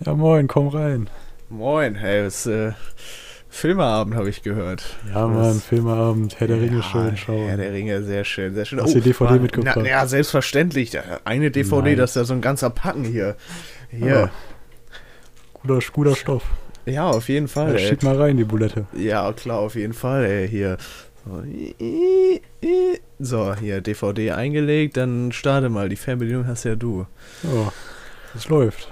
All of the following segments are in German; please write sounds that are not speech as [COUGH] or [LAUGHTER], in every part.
Ja, moin, komm rein. Moin, hey, es äh, Filmeabend habe ich gehört. Ja, Mann, Filmeabend, Herr der Ringe Ja, schön schauen. Herr der Ringe, sehr schön, sehr schön. Hast du die DVD Mann, mitgebracht? Na, ja, selbstverständlich. Eine DVD, Nein. das ist ja so ein ganzer Packen hier. Hier. Ja. Guter, guter Stoff. Ja, auf jeden Fall, Ja, schieb mal rein, die Bulette. Ja, klar, auf jeden Fall, ey, hier. So, hier, DVD eingelegt, dann starte mal. Die Fernbedienung hast ja du. Ja, es läuft.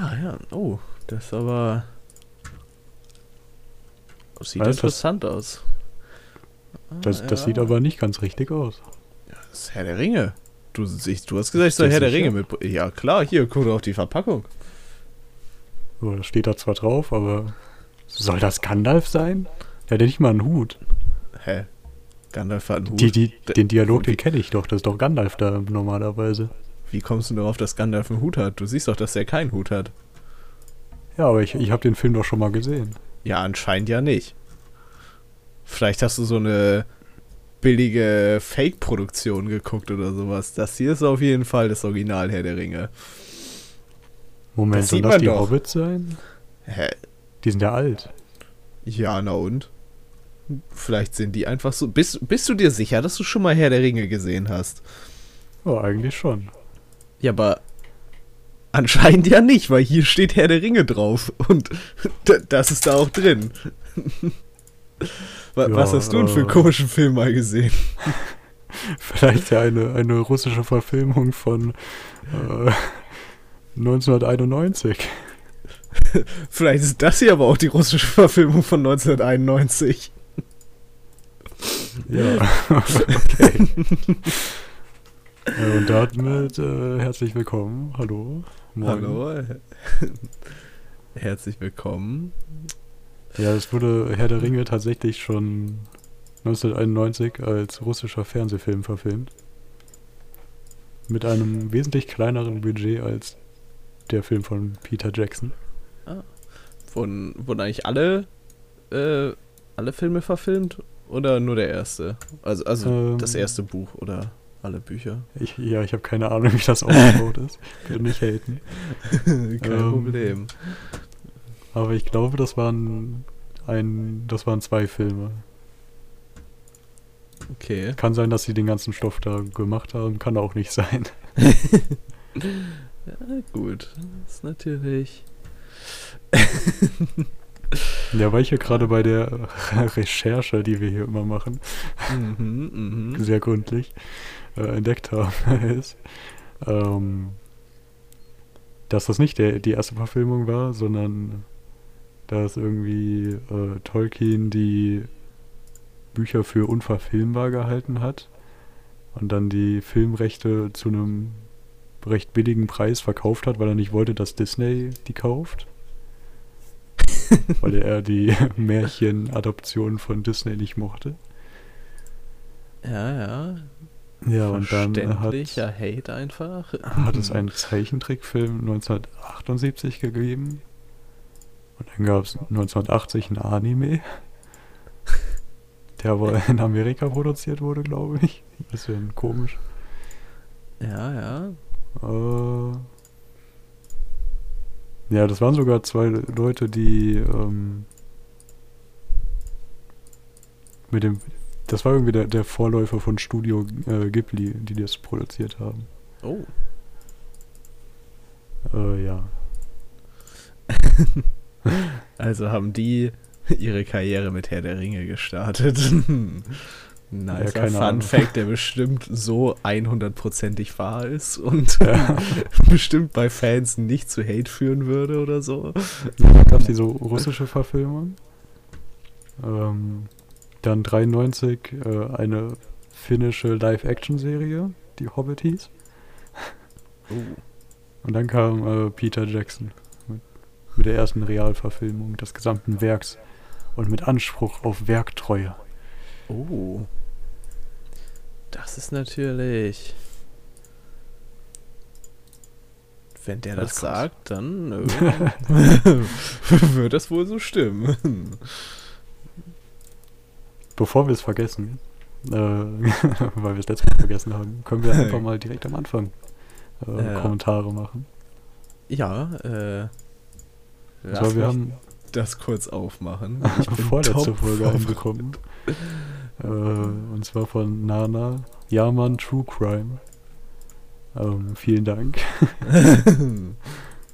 Ah, ja, oh, das aber... Das sieht das- interessant aus. Das, Ah, das ja. sieht aber nicht ganz richtig aus. Das ist Herr der Ringe. Du, ich, du hast gesagt, ich soll Herr der? Ringe mit. Ja, klar, hier, guck doch auf die Verpackung. So, das steht da zwar drauf, aber soll das Gandalf sein? Der hat ja nicht mal einen Hut. Hä? Gandalf hat einen Hut. Die, die, den Dialog, den kenne ich doch. Das ist doch Gandalf da normalerweise. Wie kommst du darauf, dass Gandalf einen Hut hat? Du siehst doch, dass er keinen Hut hat. Ja, aber ich, ich habe den Film doch schon mal gesehen. Ja, anscheinend ja nicht. Vielleicht hast du so eine billige Fake-Produktion geguckt oder sowas. Das hier ist auf jeden Fall das Original Herr der Ringe. Moment, Das soll das die doch. Hobbits sein? Hä? Die sind ja alt. Ja, na und? Vielleicht sind die einfach so. Bist, bist du dir sicher, dass du schon mal Herr der Ringe gesehen hast? Ja, eigentlich schon. Ja, aber anscheinend ja nicht, weil hier steht Herr der Ringe drauf und [LAUGHS] das ist da auch drin. [LAUGHS] Wa- Ja, Was hast du denn für einen äh, komischen Film mal gesehen? [LAUGHS] Vielleicht ja eine, eine russische Verfilmung von äh, 1991. Vielleicht ist das hier aber auch die russische Verfilmung von 1991. Ja, okay. Ja, und damit äh, herzlich willkommen. Hallo. Moin. Hallo. [LAUGHS] Herzlich willkommen. Ja, es wurde Herr der Ringe tatsächlich schon 1991 als russischer Fernsehfilm verfilmt. Mit einem wesentlich kleineren Budget als der Film von Peter Jackson. Wurden, wurden eigentlich alle, äh, alle Filme verfilmt oder nur der erste? Also, also Ähm. das erste Buch oder alle Bücher? Ich, ja, ich habe keine Ahnung, wie das aufgebaut [LAUGHS] ist. Bitte nicht haten. [LAUGHS] Kein Ähm. Problem. Aber ich glaube, das waren ein, das waren zwei Filme. Okay. Kann sein, dass sie den ganzen Stoff da gemacht haben, kann auch nicht sein. [LAUGHS] Ja, gut. Das ist natürlich. Ja, weil ich hier gerade bei der Recherche, die wir hier immer machen, Mhm, mhm. sehr gründlich äh, entdeckt habe, [LAUGHS] ist, ähm, dass das nicht der, die erste Verfilmung war, sondern dass irgendwie äh, Tolkien die Bücher für unverfilmbar gehalten hat und dann die Filmrechte zu einem recht billigen Preis verkauft hat, weil er nicht wollte, dass Disney die kauft. weil er die [LAUGHS] Märchenadoption von Disney nicht mochte. Ja, ja. Ja, und dann hat, Hate einfach. hat es einen Zeichentrickfilm 1978 gegeben. Und dann gab es 1980 ein Anime. Der aber [LAUGHS] in Amerika produziert wurde, glaube ich. Ein bisschen komisch. Ja, ja. Äh, ja, das waren sogar zwei Leute, die ähm, mit dem. Das war irgendwie der, der Vorläufer von Studio äh, Ghibli, die das produziert haben. Oh. Äh, ja. [LAUGHS] Also haben die ihre Karriere mit Herr der Ringe gestartet. [LAUGHS] nice keine Fun Ahnung. Fact, der bestimmt so 100%ig wahr ist und Ja. [LAUGHS] bestimmt bei Fans nicht zu Hate führen würde oder so. Gab es die so russische Verfilmung. Ähm, dann 93 äh, eine finnische Live-Action-Serie, die Hobbit hieß. [LAUGHS] Oh. Und dann kam äh, Peter Jackson mit, mit der ersten Realverfilmung des gesamten Werks und mit Anspruch auf Werktreue. Oh. Das ist natürlich. Wenn der Das das sagt, dann [LAUGHS] äh, [LAUGHS] wird das wohl so stimmen. Bevor wir es vergessen, äh, [LAUGHS] weil wir es letztes Mal vergessen haben, können wir einfach [LAUGHS] mal direkt am Anfang äh, Ja. Kommentare machen. Ja, äh. Und zwar, wir haben das kurz aufmachen. [LAUGHS] Ich bin vorletzte Folge angekommen. äh, und zwar von Nana. Jaman True Crime. Ähm, vielen Dank.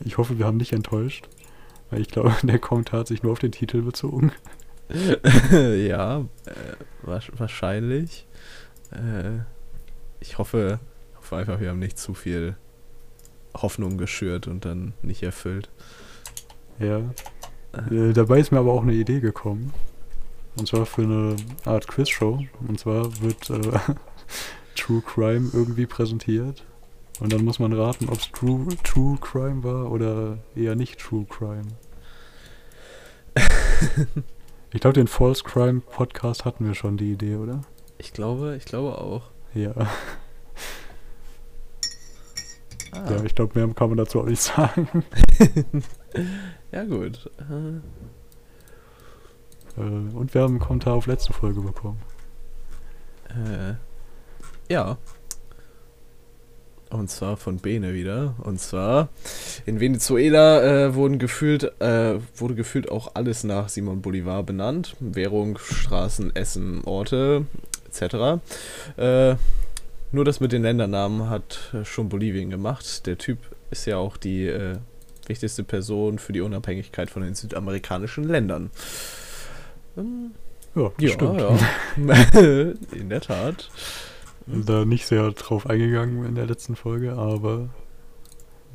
ich hoffe, wir haben nicht enttäuscht. Weil ich glaube, der Kommentar hat sich nur auf den Titel bezogen. [LAUGHS] ja, äh, wahrscheinlich. Äh, ich hoffe, hoffe einfach, wir haben nicht zu viel Hoffnung geschürt und dann nicht erfüllt. Ja. Äh, dabei ist mir aber auch eine Idee gekommen. Und zwar für eine Art Quizshow. Und zwar wird äh, [LAUGHS] True Crime irgendwie präsentiert. Und dann muss man raten, ob es True, True Crime war oder eher nicht True Crime. [LAUGHS] ich glaube, den False Crime Podcast hatten wir schon die Idee, oder? Ich glaube, ich glaube auch. Ja. [LAUGHS] Ah. Ja, ich glaube, mehr kann man dazu auch nicht sagen. [LAUGHS] ja, gut. Äh, und wir haben einen Kommentar auf letzte Folge bekommen. Äh, ja. Und zwar von Bene wieder. Und zwar in Venezuela äh, wurden gefühlt, äh, wurde gefühlt auch alles nach Simon Bolivar benannt. Währung, Straßen, Essen, Orte etc. Äh, nur das mit den Ländernamen hat äh, schon Bolivien gemacht. Der Typ ist ja auch die äh, wichtigste Person für die Unabhängigkeit von den südamerikanischen Ländern. Ähm, ja, ja, stimmt. Ja. [LAUGHS] in der Tat. Da nicht sehr drauf eingegangen in der letzten Folge, aber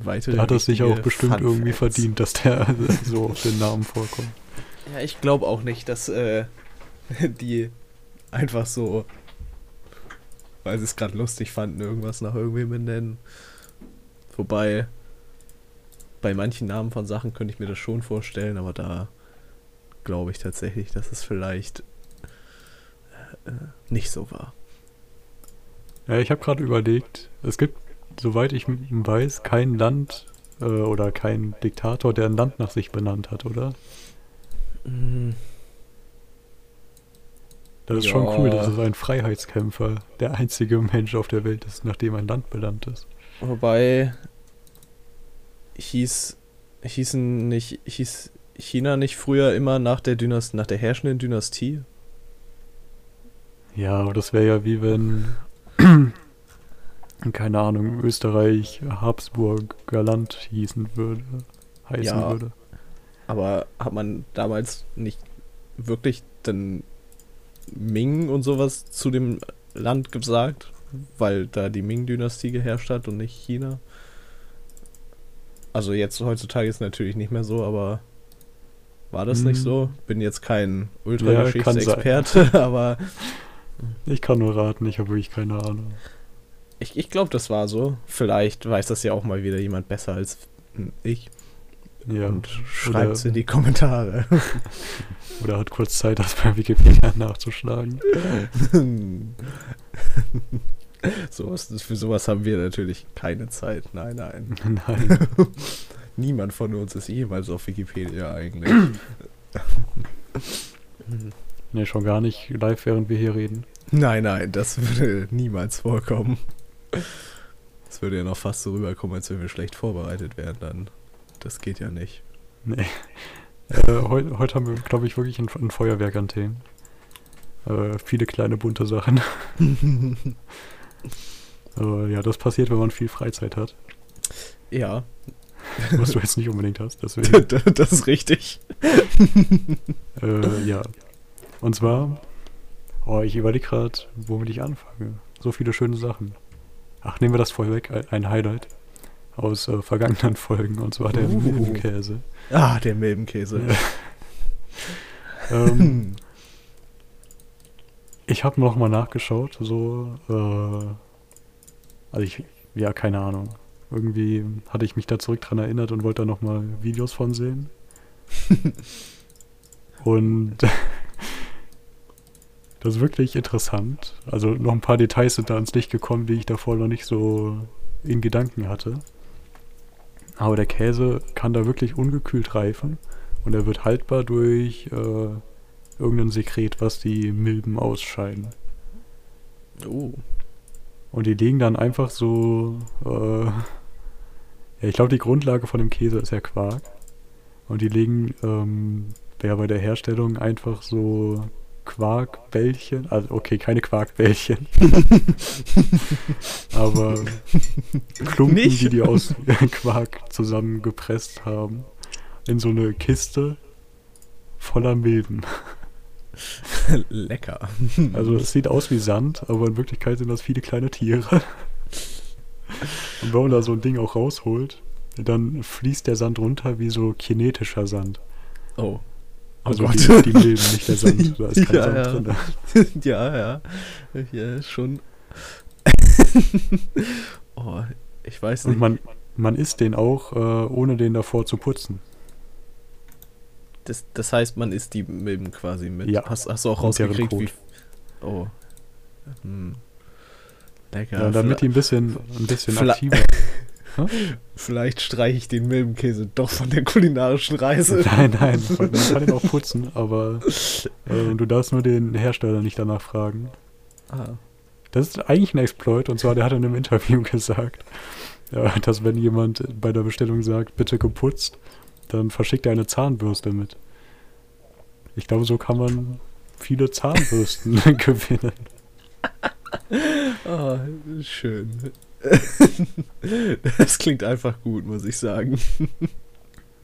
Weitere hat es sich auch bestimmt Fun irgendwie Facts. verdient, dass der [LAUGHS] so auf den Namen vorkommt. Ja, ich glaube auch nicht, dass äh, [LAUGHS] die einfach so weil sie es gerade lustig fanden, irgendwas nach irgendwem benennen. Wobei, bei manchen Namen von Sachen könnte ich mir das schon vorstellen, aber da glaube ich tatsächlich, dass es vielleicht äh, nicht so war. Ja, ich habe gerade überlegt, es gibt, soweit ich weiß, kein Land äh, oder kein Diktator, der ein Land nach sich benannt hat, oder? Mhm. Das ist ja. schon cool, dass es ein Freiheitskämpfer der einzige Mensch auf der Welt ist, nachdem ein Land benannt ist. Wobei hieß hießen nicht hieß China nicht früher immer nach der Dynastie, nach der herrschenden Dynastie? Ja, aber das wäre ja wie wenn [CLEARS THROAT] keine Ahnung, Österreich Habsburger Land hießen würde, heißen ja, würde. Aber hat man damals nicht wirklich dann Ming und sowas zu dem Land gesagt, weil da die Ming-Dynastie geherrscht hat und nicht China. Also jetzt heutzutage ist es natürlich nicht mehr so, aber war das hm. nicht so? Bin jetzt kein Ultrageschichtsexperte, ja, [LAUGHS] aber. Ich kann nur raten, ich habe wirklich keine Ahnung. Ich, ich glaube, das war so. Vielleicht weiß das ja auch mal wieder jemand besser als ich. Ja. Und schreibt es in die Kommentare. [LAUGHS] Oder hat kurz Zeit, das bei Wikipedia nachzuschlagen. [LAUGHS] sowas, für sowas haben wir natürlich keine Zeit. Nein, nein. [LAUGHS] Nein. Niemand von uns ist jemals auf Wikipedia eigentlich. Ne, schon gar nicht live, während wir hier reden. Nein, nein, das würde niemals vorkommen. Das würde ja noch fast so rüberkommen, als wenn wir schlecht vorbereitet wären dann. Das geht ja nicht. Nee. Äh, heute, heute haben wir, glaube ich, wirklich ein, ein Feuerwerk an Themen. Äh, viele kleine bunte Sachen. [LAUGHS] äh, ja, das passiert, wenn man viel Freizeit hat. Ja. Was du jetzt nicht unbedingt hast. Deswegen. [LAUGHS] das ist richtig. äh, ja. Und zwar, oh, ich überlege gerade, womit ich anfange. So viele schöne Sachen. Ach, nehmen wir das vorweg, ein Highlight aus äh, vergangenen [LAUGHS] Folgen, und zwar der uh. Milbenkäse. Ah, der Milbenkäse. [LAUGHS] ähm, ich habe noch mal nachgeschaut, so, äh, also ich, ja, keine Ahnung. Irgendwie hatte ich mich da zurück dran erinnert und wollte da noch mal Videos von sehen. [LAUGHS] und das ist wirklich interessant. Also noch ein paar Details sind da ans Licht gekommen, die ich davor noch nicht so in Gedanken hatte. Aber der Käse kann da wirklich ungekühlt reifen und er wird haltbar durch äh, irgendein Sekret, was die Milben ausscheiden. Oh. Und die liegen dann einfach so äh, Ja, ich glaube, die Grundlage von dem Käse ist ja Quark. Und die legen ähm, ja bei der Herstellung einfach so Quarkbällchen, also okay, keine Quarkbällchen, [LAUGHS] aber Klumpen, Nicht? die die aus [LAUGHS] Quark zusammengepresst haben, in so eine Kiste voller Milben. [LAUGHS] Lecker. Also es sieht aus wie Sand, aber in Wirklichkeit sind das viele kleine Tiere. Und wenn man da so ein Ding auch rausholt, dann fließt der Sand runter wie so kinetischer Sand. Oh. Oh Also Gott. die, die Milben, nicht der Sand. Da ist kein Ja, Sand ja. drin. [LAUGHS] ja, ja. Ja, schon. [LAUGHS] oh, ich weiß Und nicht. man, man isst den auch, äh, ohne den davor zu putzen. Das, das heißt, man isst die Milben quasi mit. Ja. Hast, hast du auch Und rausgekriegt, wie. Oh. Hm. Lecker. Ja, damit die ein bisschen, ein bisschen aktiver. Vielleicht streiche ich den Milbenkäse doch von der kulinarischen Reise. [LAUGHS] Nein, nein, man kann den auch [LAUGHS] putzen, aber äh, du darfst nur den Hersteller nicht danach fragen. Ah. Das ist eigentlich ein Exploit und zwar, der hat in einem Interview [LAUGHS] gesagt, ja, dass wenn jemand bei der Bestellung sagt, bitte geputzt, dann verschickt er eine Zahnbürste mit. Ich glaube, so kann man viele Zahnbürsten gewinnen. Ah, schön. [LAUGHS] das klingt einfach gut, muss ich sagen. [LAUGHS]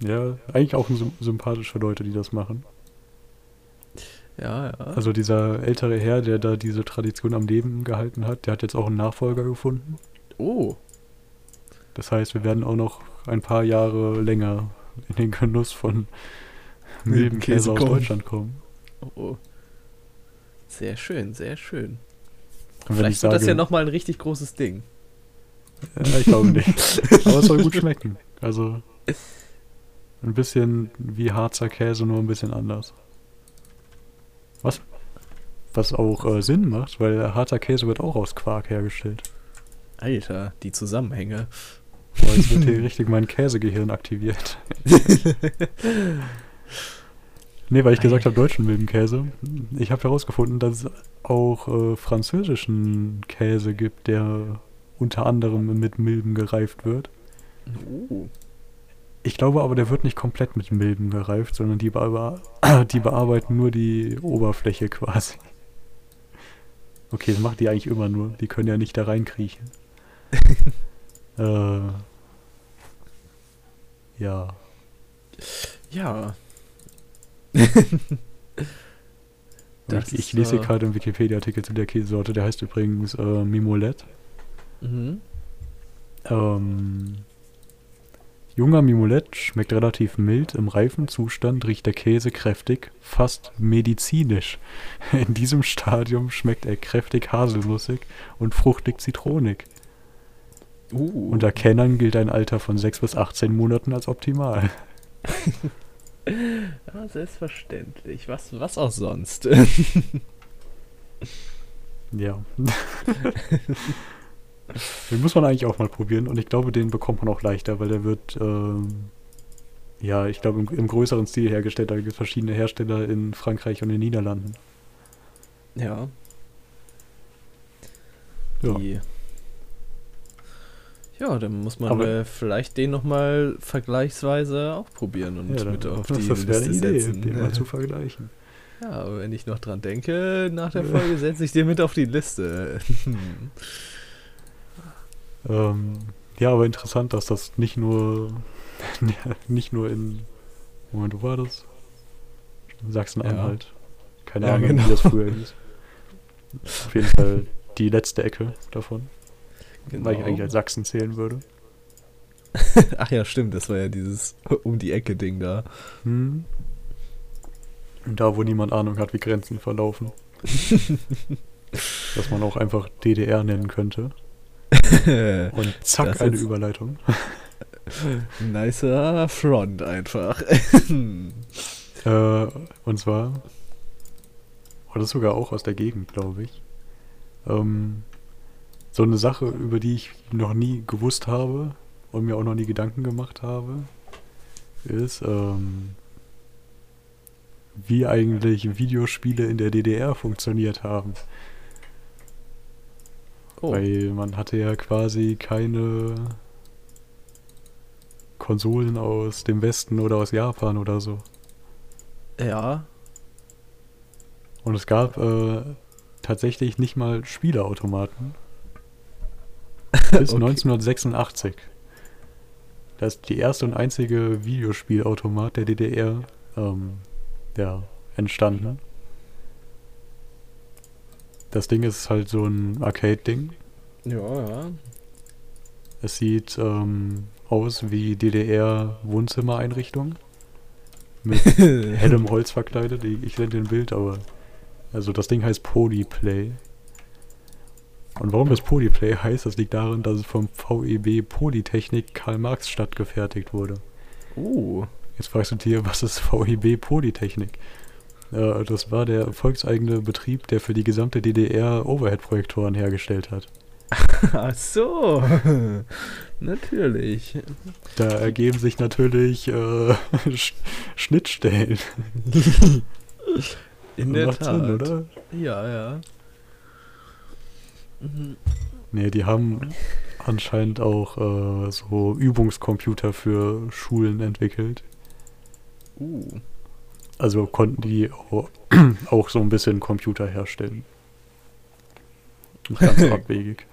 Ja, eigentlich auch sym- sympathische Leute, die das machen. Ja, ja. Also dieser ältere Herr, der da diese Tradition am Leben gehalten hat, der hat jetzt auch einen Nachfolger gefunden. oh, Das heißt, wir werden auch noch ein paar Jahre länger in den Genuss von Milbenkäse Milbenkäse aus kommen. Deutschland kommen. oh, oh. Sehr schön, sehr schön. Vielleicht ich wird das ja sage- nochmal ein richtig großes Ding. Ja, ich glaube nicht. [LAUGHS] Aber es soll gut schmecken. Also ein bisschen wie Harzer Käse, nur ein bisschen anders. Was? Was auch äh, Sinn macht, weil harzer Käse wird auch aus Quark hergestellt. Alter, die Zusammenhänge. Boah, jetzt wird hier richtig mein Käsegehirn aktiviert. [LAUGHS] Nee, weil ich gesagt habe, deutschen Milbenkäse. Ich habe herausgefunden, dass es auch äh, französischen Käse gibt, der unter anderem mit Milben gereift wird. Oh. Ich glaube aber, der wird nicht komplett mit Milben gereift, sondern die, bea [COUGHS] die bearbeiten nur die Oberfläche quasi. Okay, das macht die eigentlich immer nur. Die können ja nicht da reinkriechen. [LAUGHS] äh, ja. Ja. Ich, ich lese hier äh, gerade einen Wikipedia-Artikel zu der Käsesorte, der heißt übrigens äh, Mimolette. Mhm. Ähm, junger Mimolette schmeckt relativ mild, im reifen Zustand riecht der Käse kräftig, fast medizinisch. [LAUGHS] In diesem Stadium schmeckt er kräftig haselnussig und fruchtig zitronig. Uh. Unter Kennern gilt ein Alter von 6 bis 18 Monaten als optimal. [LAUGHS] ja, selbstverständlich. Was, was auch sonst. [LAUGHS] Ja. Den muss man eigentlich auch mal probieren und ich glaube, den bekommt man auch leichter, weil der wird, ähm, ja, ich glaube, im, im größeren Stil hergestellt. Da gibt es verschiedene Hersteller in Frankreich und in den Niederlanden. ja. Ja. Die. Ja, dann muss man äh, vielleicht den nochmal vergleichsweise auch probieren und Ja, dann- mit auf die das wäre eine Liste Idee, setzen. den mal zu [LAUGHS] vergleichen. Ja, aber wenn ich noch dran denke, nach der. Folge setze ich den mit auf die Liste. [LAUGHS] [LAUGHS] Ähm, ja, aber interessant, dass das nicht nur, [LAUGHS] nicht nur in, Moment, wo war das? Sachsen-Anhalt. Keine Ja, Ahnung, genau. wie das früher hieß. [LAUGHS] Auf jeden Fall die letzte Ecke davon, weil ich Genau. eigentlich als Sachsen zählen würde. [LAUGHS] Ach ja, stimmt, das war ja dieses um die Ecke Ding da. Hm. Da, wo niemand Ahnung hat, wie Grenzen verlaufen. Dass man auch einfach DDR nennen könnte. [LAUGHS] Und zack, Das eine Überleitung. [LAUGHS] Nicer Front einfach. [LAUGHS] Äh, und zwar, oh, das ist sogar auch aus der Gegend, glaube ich. Ähm, so eine Sache, über die ich noch nie gewusst habe und mir auch noch nie Gedanken gemacht habe, ist, ähm, wie eigentlich Videospiele in der DDR funktioniert haben. Oh. Weil man hatte ja quasi keine Konsolen aus dem Westen oder aus Japan oder so. Ja. Und es gab äh, tatsächlich nicht mal Spieleautomaten. [LAUGHS] Bis Okay. 1986. Das ist die erste und einzige Videospielautomat der DDR ähm, ja, entstanden. Das Ding ist halt so ein Arcade-Ding. Ja, ja. Es sieht ähm, aus wie DDR-Wohnzimmereinrichtung. Mit [LAUGHS] hellem Holz verkleidet. Ich, ich sende ein Bild, aber. Also das Ding heißt Polyplay. Und warum das Polyplay heißt, das liegt daran, dass es vom VEB Polytechnik Karl Marx Stadt gefertigt wurde. Uh. Jetzt fragst du dir, was ist VEB Polytechnik? Äh, das war der volkseigene Betrieb, der für die gesamte DDR Overhead-Projektoren hergestellt hat. [LAUGHS] Ach so. [LAUGHS] Natürlich. Da ergeben sich natürlich äh, [LAUGHS] Sch Schnittstellen. In der Tat. Sinn, oder? Ja, ja. Mhm. Nee, die haben anscheinend auch äh, so Übungscomputer für Schulen entwickelt. Uh. Also konnten die au- [CLEARS THROAT] auch so ein bisschen Computer herstellen. Nicht ganz [LAUGHS] abwegig.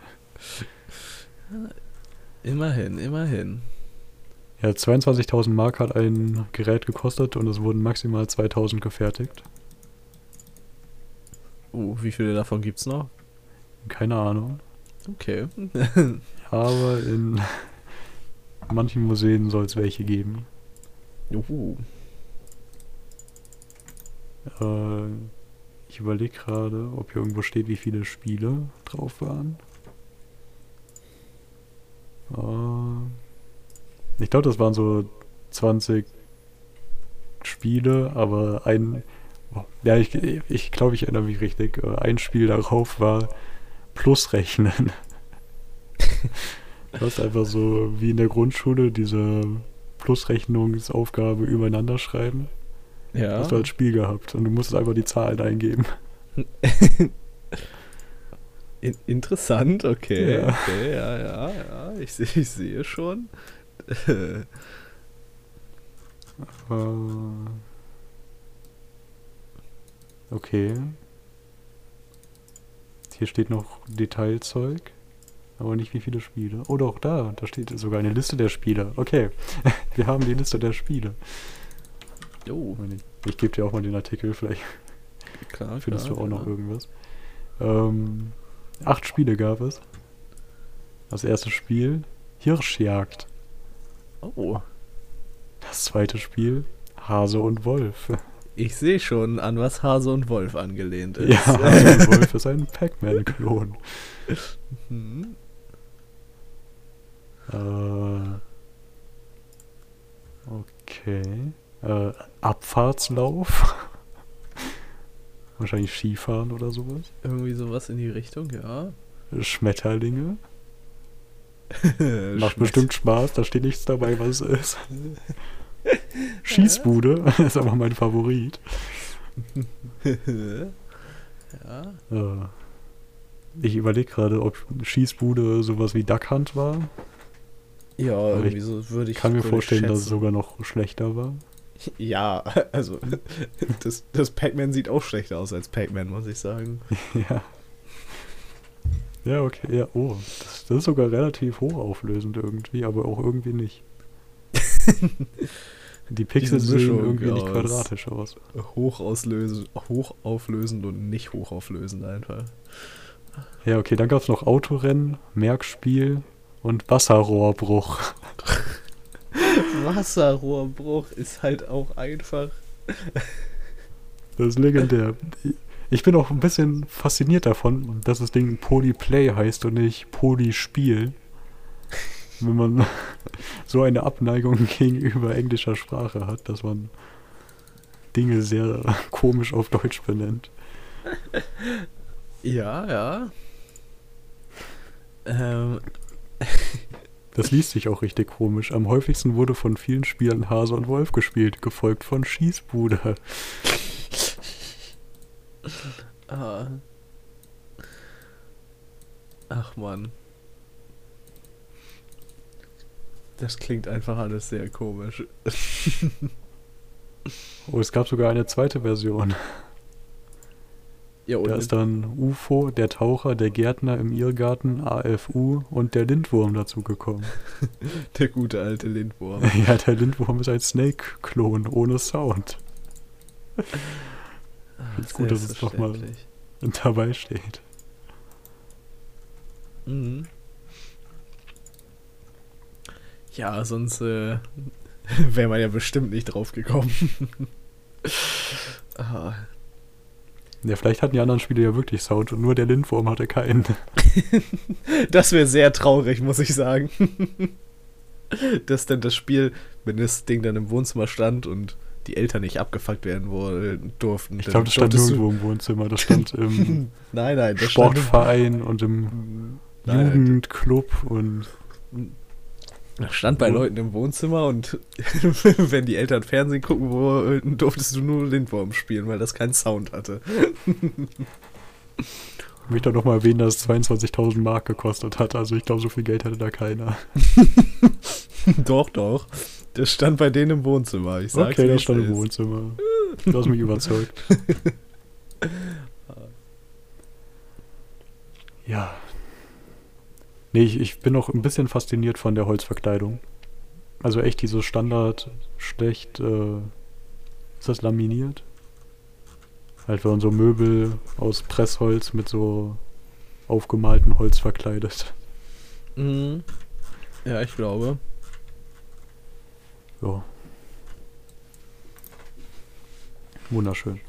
Immerhin, immerhin. Ja, 22.000 Mark hat ein Gerät gekostet und es wurden maximal 2.000 gefertigt. Uh, wie viele davon gibt's noch? Keine Ahnung. Okay. [LAUGHS] Aber in [LAUGHS] manchen Museen soll es welche geben. uh. Äh, ich überlege gerade, ob hier irgendwo steht, wie viele Spiele drauf waren. Äh, ich glaube, das waren so 20 Spiele, aber ein. oh, Ja, ich, ich glaube, ich erinnere mich richtig. Äh, Ein Spiel darauf war Plusrechnen. Das [LAUGHS] ist einfach so wie in der Grundschule diese Plusrechnungsaufgabe übereinander schreiben. Ja. Hast du als Spiel gehabt und du musstest einfach die Zahlen eingeben. [LAUGHS] In interessant, okay. Ja. Okay, ja, ja, ja. Ich, seh- ich sehe schon. [LAUGHS] Äh, okay. Hier steht noch Detailzeug, aber nicht wie viele Spiele. Oh doch, da, da steht sogar eine Liste der Spiele. Okay, [LAUGHS] wir haben die Liste der Spiele. Oh, Ich, gebe dir auch mal den Artikel, vielleicht klar. findest klar, du auch noch klar. irgendwas. Ähm, acht Spiele gab es. Das erste Spiel, Hirschjagd. Oh, Das zweite Spiel, Hase und Wolf. ich sehe schon, an was Hase und Wolf angelehnt ist. Ja, [LAUGHS] Hase und Wolf ist ein Pac-Man-Klon. Hm. Äh, okay. Äh, Abfahrtslauf. [LAUGHS] Wahrscheinlich Skifahren oder sowas. Irgendwie sowas in die Richtung, ja. Schmetterlinge. [LAUGHS] Macht bestimmt Spaß, da steht nichts dabei, was es ist. [LAUGHS] Schießbude ist aber mein Favorit. ja. Äh, ich überlege gerade, ob Schießbude sowas wie Duck Hunt war. Ja, irgendwie so würde ich. Ich kann mir vorstellen, dass es schätzen. sogar noch schlechter war. Ja, [LAUGHS] also das, das Pac-Man sieht auch schlechter aus als Pac-Man, muss ich sagen. [LAUGHS] Ja. Ja, okay, ja, oh, das, das ist sogar relativ hochauflösend irgendwie, aber auch irgendwie nicht. [LAUGHS] Die Pixel sehen irgendwie nicht quadratisch aus. Hochauslösend, hochauflösend und nicht hochauflösend einfach. Ja, okay, dann gab es noch Autorennen, Merkspiel und Wasserrohrbruch. Wasserrohrbruch ist halt auch einfach. Das ist legendär. Ich bin auch ein bisschen fasziniert davon, dass das Ding Polyplay heißt und nicht Polyspiel. Wenn man [LAUGHS] so eine Abneigung [LAUGHS] gegenüber englischer Sprache hat, dass man Dinge sehr komisch auf Deutsch benennt. Ja, ja. Ähm, Das liest sich auch richtig komisch. Am häufigsten wurde von vielen Spielern Hase und Wolf gespielt, gefolgt von Schießbude. ah. Ach man. Das klingt einfach alles sehr komisch. Oh, es gab sogar eine zweite Version. Ja, Da ist dann UFO, der Taucher, der Gärtner im Irrgarten, AFU und der Lindwurm dazu gekommen. [LAUGHS] der gute alte Lindwurm. [LAUGHS] ja, der Lindwurm ist ein Snake-Klon ohne Sound. Find's gut, dass es doch mal- dabei steht. Mhm. Ja, sonst äh, [LAUGHS] wäre man ja bestimmt nicht drauf gekommen. ah, Ja, vielleicht hatten die anderen Spiele ja wirklich Sound und nur der Lindwurm hatte keinen. [LAUGHS] das wäre sehr traurig, muss ich sagen. [LAUGHS] Dass dann das Spiel, wenn das Ding dann im Wohnzimmer stand und die Eltern nicht abgefuckt werden durften. Ich glaube, das stand nirgendwo im Wohnzimmer. Das stand [LAUGHS] im Nein, nein, das stand im- Sportverein und im Nein, Jugendclub und stand bei Leuten im Wohnzimmer und [LAUGHS] wenn die Eltern Fernsehen gucken wollten, durftest du nur Lindwurm spielen, weil das keinen Sound hatte. [LAUGHS] ich möchte noch mal erwähnen, dass es 22.000 Mark gekostet hat. Also ich glaube, so viel Geld hatte da keiner. [LAUGHS] doch, doch. Das stand bei denen im Wohnzimmer. Ich sag's okay, das stand im ist. Wohnzimmer. Du hast mich überzeugt. ja. Nee, ich, ich bin noch ein bisschen fasziniert von der Holzverkleidung. Also echt dieses Standard schlecht, äh, ist das laminiert? Halt, wenn man so Möbel aus Pressholz mit so aufgemalten Holz verkleidet. Mhm. Ja, ich glaube. Ja. Wunderschön.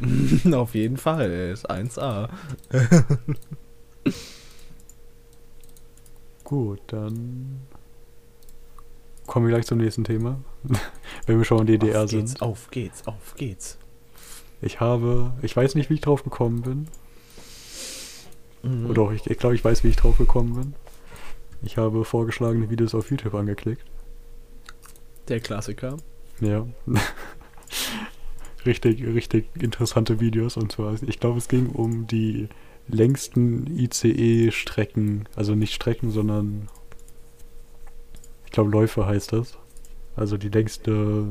[LAUGHS] Auf jeden Fall, ey, ist 1A. [LAUGHS] Gut, dann kommen wir gleich zum nächsten Thema. [LAUGHS] Wenn wir schon in DDR auf geht's, sind. auf geht's, auf geht's. Ich habe, ich weiß nicht, wie ich drauf gekommen bin. Mhm. Oder auch, ich, ich glaube, ich weiß, wie ich drauf gekommen bin. Ich habe vorgeschlagene Videos auf YouTube angeklickt. Der Klassiker. Ja. [LAUGHS] richtig, richtig interessante Videos. Und zwar, ich glaube, es ging um die längsten ICE-Strecken. Also nicht Strecken, sondern ich glaube, Läufe heißt das. Also die längste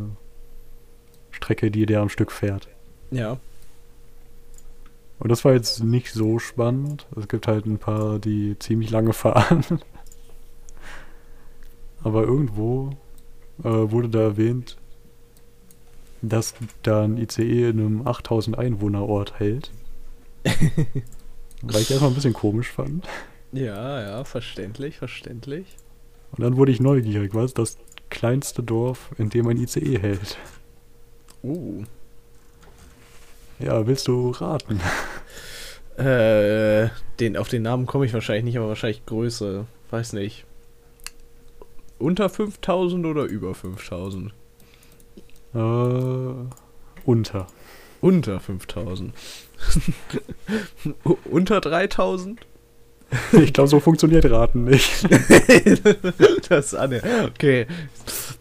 Strecke, die der am Stück fährt. Ja. Und das war jetzt nicht so spannend. Es gibt halt ein paar, die ziemlich lange [LAUGHS] fahren. Aber irgendwo äh, wurde da erwähnt, dass da ein ICE in einem 8000 Einwohner-Ort hält. [LAUGHS] Weil ich erstmal ein bisschen komisch fand. Ja, ja, verständlich, verständlich. Und dann wurde ich neugierig, was? Das kleinste Dorf, in dem ein ICE hält. Uh. Ja, willst du raten? Äh, den, auf den Namen komme ich wahrscheinlich nicht, aber wahrscheinlich Größe. Weiß nicht. Unter 5000 oder über 5000? Äh, unter. Unter 5000. U- [LAUGHS] Unter 3000? Ich glaube, so funktioniert Raten nicht. [LAUGHS] das ist Anne. Okay.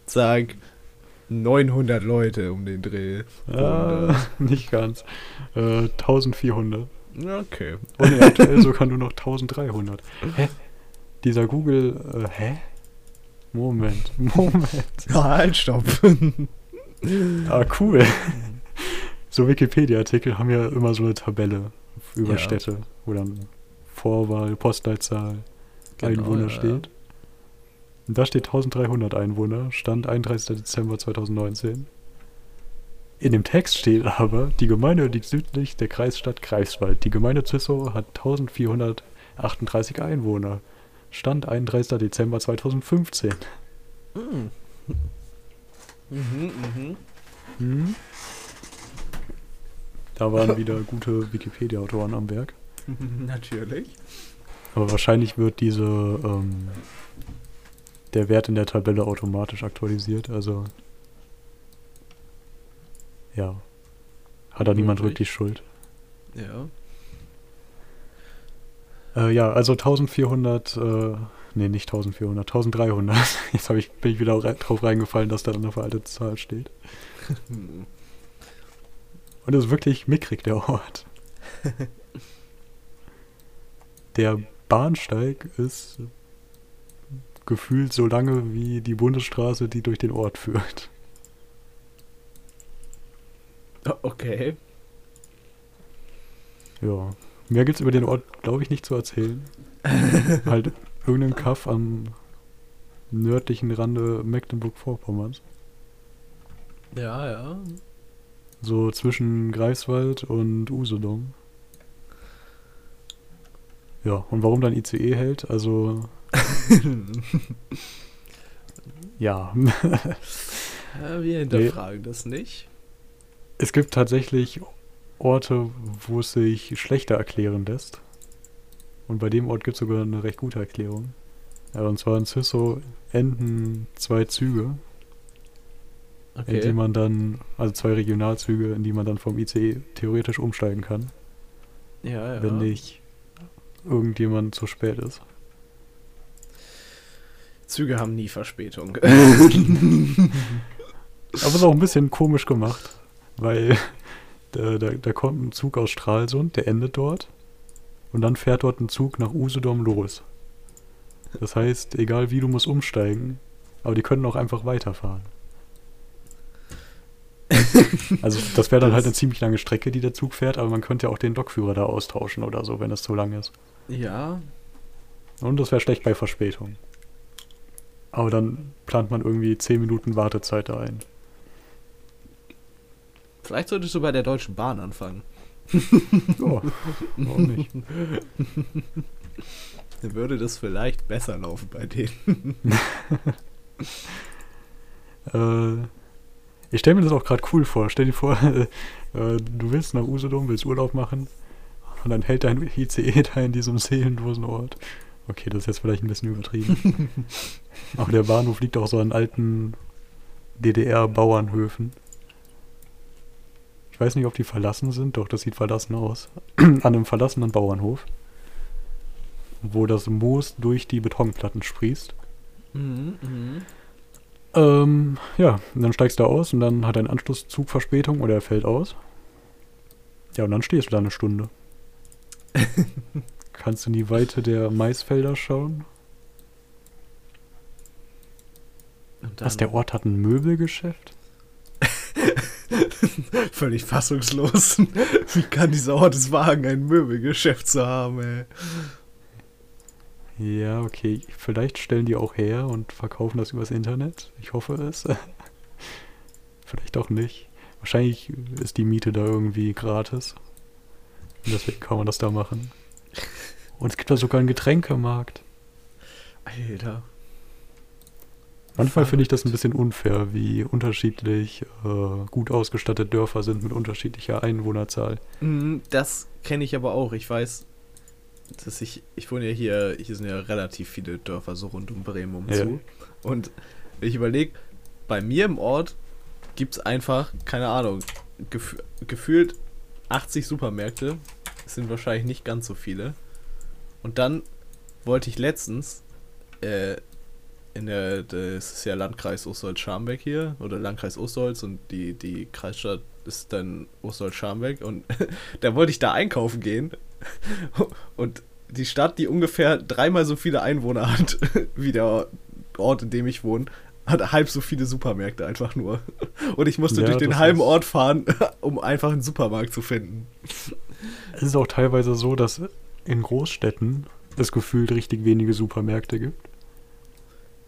Sag 900 Leute um den Dreh. Ah, nicht ganz. Äh, 1400. Okay. Und aktuell sogar nur noch 1300. Hä? Dieser Google, äh, hä? Moment, Moment. Ja, halt, stopp. Ah, cool. [LAUGHS] So Wikipedia-Artikel haben ja immer so eine Tabelle über Ja. Städte, wo dann Vorwahl, Postleitzahl, Genau, Einwohner ja, steht. Und da steht 1300 Einwohner, Stand 31. Dezember 2019. In dem Text steht aber, die Gemeinde liegt südlich der Kreisstadt Greifswald. Die Gemeinde Züssow hat 1438 Einwohner. Stand 31. Dezember 2015. Mhm. Mhm, mhm. Hm? Da waren [LAUGHS] wieder gute Wikipedia-Autoren am Werk. [LAUGHS] Natürlich. Aber wahrscheinlich wird diese ähm, der Wert in der Tabelle automatisch aktualisiert. Also ja, hat da niemand wirklich Schuld. Ja. Äh, ja, also 1400, äh, nee, nicht 1400, 1300. [LAUGHS] Jetzt hab ich, bin ich wieder drauf reingefallen, dass da eine veraltete Zahl steht. Und es ist wirklich mickrig, der Ort. [LAUGHS] der Bahnsteig ist gefühlt so lange wie die Bundesstraße, die durch den Ort führt. [LAUGHS] Okay. Ja. Mehr gibt's über den Ort, glaube ich, nicht zu erzählen. [LAUGHS] halt irgendein Kaff am nördlichen Rande Mecklenburg-Vorpommerns. Ja, ja. So zwischen Greifswald und Usedom. Ja, und warum dann ICE hält? Also. [LAUGHS] [LAUGHS] ja. Wir hinterfragen nee. das nicht. Es gibt tatsächlich Orte, wo es sich schlechter erklären lässt. Und bei dem Ort gibt es sogar eine recht gute Erklärung. Ja, und zwar in Cisso enden zwei Züge, okay. in die man dann, also zwei Regionalzüge, in die man dann vom ICE theoretisch umsteigen kann. Ja, ja. Wenn nicht irgendjemand zu spät ist. Züge haben nie Verspätung. [LAUGHS] [LAUGHS] Aber es ist auch ein bisschen komisch gemacht, weil [LAUGHS] da, da, da kommt ein Zug aus Stralsund, der endet dort. Und dann fährt dort ein Zug nach Usedom los. Das heißt, egal wie, du musst umsteigen. Aber die können auch einfach weiterfahren. [LAUGHS] also das wäre dann das halt eine ziemlich lange Strecke, die der Zug fährt, aber man könnte ja auch den Lokführer da austauschen oder so, wenn es zu lang ist. Ja. Und das wäre schlecht bei Verspätung. Aber dann plant man irgendwie 10 Minuten Wartezeit da ein. Vielleicht solltest du bei der Deutschen Bahn anfangen. [LAUGHS] oh, warum nicht? [LAUGHS] Dann würde das vielleicht besser laufen bei denen. äh, ich stelle mir das auch gerade cool vor. Stell dir vor, [LAUGHS] äh, du willst nach Usedom, willst Urlaub machen und dann hält dein ICE [LAUGHS] da in diesem seelenlosen Ort. Okay, das ist jetzt vielleicht ein bisschen übertrieben. [LAUGHS] Aber der Bahnhof liegt auch so an alten DDR-Bauernhöfen. Ich weiß nicht, ob die verlassen sind, doch das sieht verlassen aus. [CLEARS THROAT] an einem verlassenen Bauernhof wo das Moos durch die Betonplatten sprießt. Mhm, mh. Ähm, ja, und dann steigst du aus und dann hat ein Anschlusszug Verspätung oder er fällt aus. Ja, und dann stehst du da eine Stunde. [LAUGHS] Kannst du in die Weite der Maisfelder schauen? Was, der Ort hat ein Möbelgeschäft? [LAUGHS] Völlig fassungslos. Wie kann dieser Ort es wagen, ein Möbelgeschäft zu haben, ey? Ja, okay. Vielleicht stellen die auch her und verkaufen das übers Internet. Ich hoffe es. [LAUGHS] Vielleicht auch nicht. Wahrscheinlich ist die Miete da irgendwie gratis. Und deswegen kann man das da machen. Und es gibt da sogar einen Getränkemarkt. Alter. Manchmal finde ich das ein bisschen unfair, wie unterschiedlich äh, gut ausgestattete Dörfer sind mit unterschiedlicher Einwohnerzahl. Mhm, das kenne ich aber auch. Ich weiß, dass ich, ich wohne ja hier, hier sind ja relativ viele Dörfer so rund um Bremen um ja. zu. Und ich überlege, bei mir im Ort gibt es einfach, keine Ahnung, gef gefühlt 80 Supermärkte. Es sind wahrscheinlich nicht ganz so viele. Und dann wollte ich letztens, äh, in der, das ist ja Landkreis Ostholz-Scharmbeck hier, oder Landkreis Ostholz und die, die Kreisstadt ist dann Ostholz-Scharmbeck und [LAUGHS] da wollte ich da einkaufen gehen Und die Stadt, die ungefähr dreimal so viele Einwohner hat [LAUGHS] wie der Ort, in dem ich wohne, hat halb so viele Supermärkte einfach nur. Und ich musste ja, durch den halben Ort fahren, [LAUGHS] um einfach einen Supermarkt zu finden. Es ist auch teilweise so, dass in Großstädten es gefühlt richtig wenige Supermärkte gibt.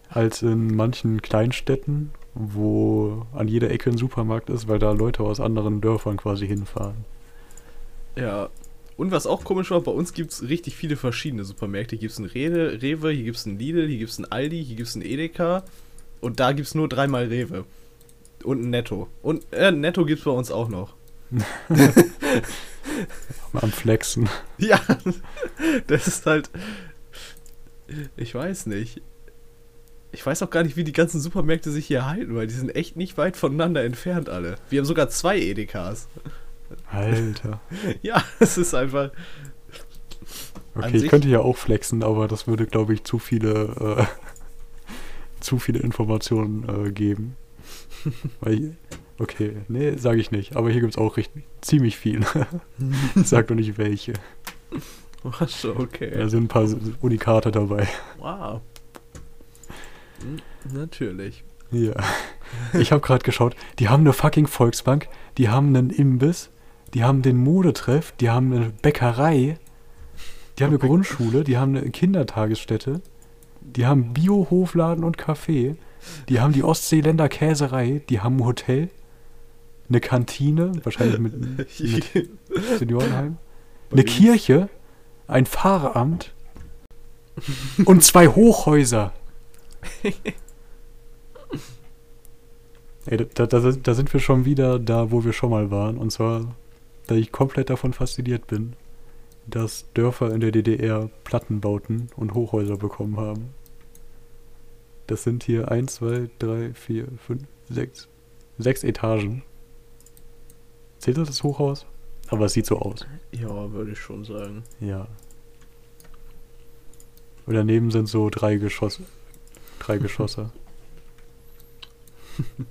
Als in manchen Kleinstädten, wo an jeder Ecke ein Supermarkt ist, weil da Leute aus anderen Dörfern quasi hinfahren. Ja, und was auch komisch war, bei uns gibt es richtig viele verschiedene Supermärkte. Hier gibt es einen Rewe, Rewe, hier gibt es einen Lidl, hier gibt es einen Aldi, hier gibt es einen Edeka. Und da gibt es nur dreimal Rewe. Und ein Netto. Und äh, Netto gibt es bei uns auch noch. [LAUGHS] Am Flexen. [LAUGHS] Ja, das ist halt. Ich weiß nicht. Ich weiß auch gar nicht, wie die ganzen Supermärkte sich hier halten, weil die sind echt nicht weit voneinander entfernt alle. Wir haben sogar zwei Edekas. Alter. [LAUGHS] ja, es ist einfach. Okay, ich könnte ja auch flexen, aber das würde, glaube ich, zu viele, äh, [LAUGHS] zu viele Informationen äh, geben. [LAUGHS] Weil, okay, nee, sage ich nicht. Aber hier gibt es auch richtig, ziemlich viel. ich sag doch nicht welche. Achso, okay. Da sind ein paar Unikate dabei. Wow. Natürlich. Ja. Ich habe gerade geschaut, die haben eine fucking Volksbank, die haben einen Imbiss, die haben den Modetreff, die haben eine Bäckerei, die haben eine Grundschule, die haben eine Kindertagesstätte, die haben Biohofladen und Café, die haben die Ostseeländer Käserei, die haben ein Hotel, eine Kantine, wahrscheinlich mit, [LAUGHS] mit Seniorenheim, eine Kirche, ein Pfarramt und zwei Hochhäuser. [LAUGHS] Ey, da, da, da sind wir schon wieder da, wo wir schon mal waren. Und zwar, da ich komplett davon fasziniert bin, dass Dörfer in der DDR Plattenbauten und Hochhäuser bekommen haben. Das sind hier 1, 2, 3, 4, 5, 6, 6 Etagen. Zählt das das Hochhaus? Aber es sieht so aus. Ja, würde ich schon sagen. Ja. Und daneben sind so drei Geschosse. Drei Geschosse. [LAUGHS]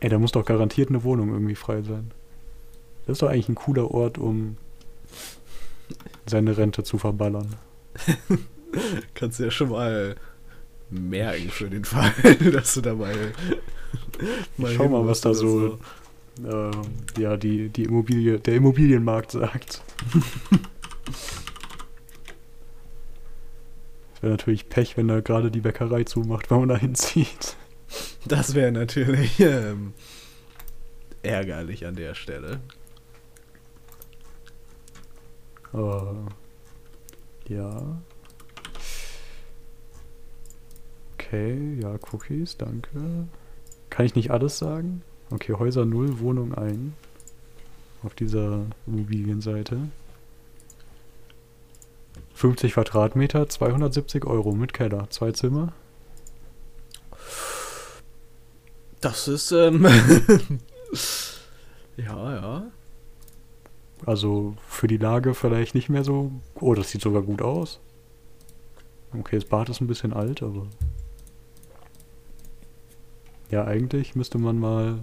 Ey, da muss doch garantiert eine Wohnung irgendwie frei sein. Das ist doch eigentlich ein cooler Ort, um seine Rente zu verballern. [LAUGHS] Kannst du ja schon mal merken für den Fall, [LAUGHS] dass du dabei. mal Schau mal, was da so, so. Äh, ja, die, die Immobilie, der Immobilienmarkt sagt. [LAUGHS] Es wäre natürlich Pech, wenn da gerade die Bäckerei zumacht, wenn man da hinzieht. Das wäre natürlich ähm, ärgerlich an der Stelle. Uh, ja. Okay, ja, Cookies, danke. Kann ich nicht alles sagen? Okay, Häuser 0, Wohnung 1. Auf dieser Immobilienseite. 50 Quadratmeter, 270 Euro mit Keller. Zwei Zimmer. Das ist, ähm. [LAUGHS] ja, ja. Also für die Lage vielleicht nicht mehr so. Oh, das sieht sogar gut aus. Okay, das Bad ist ein bisschen alt, aber. Ja, eigentlich müsste man mal.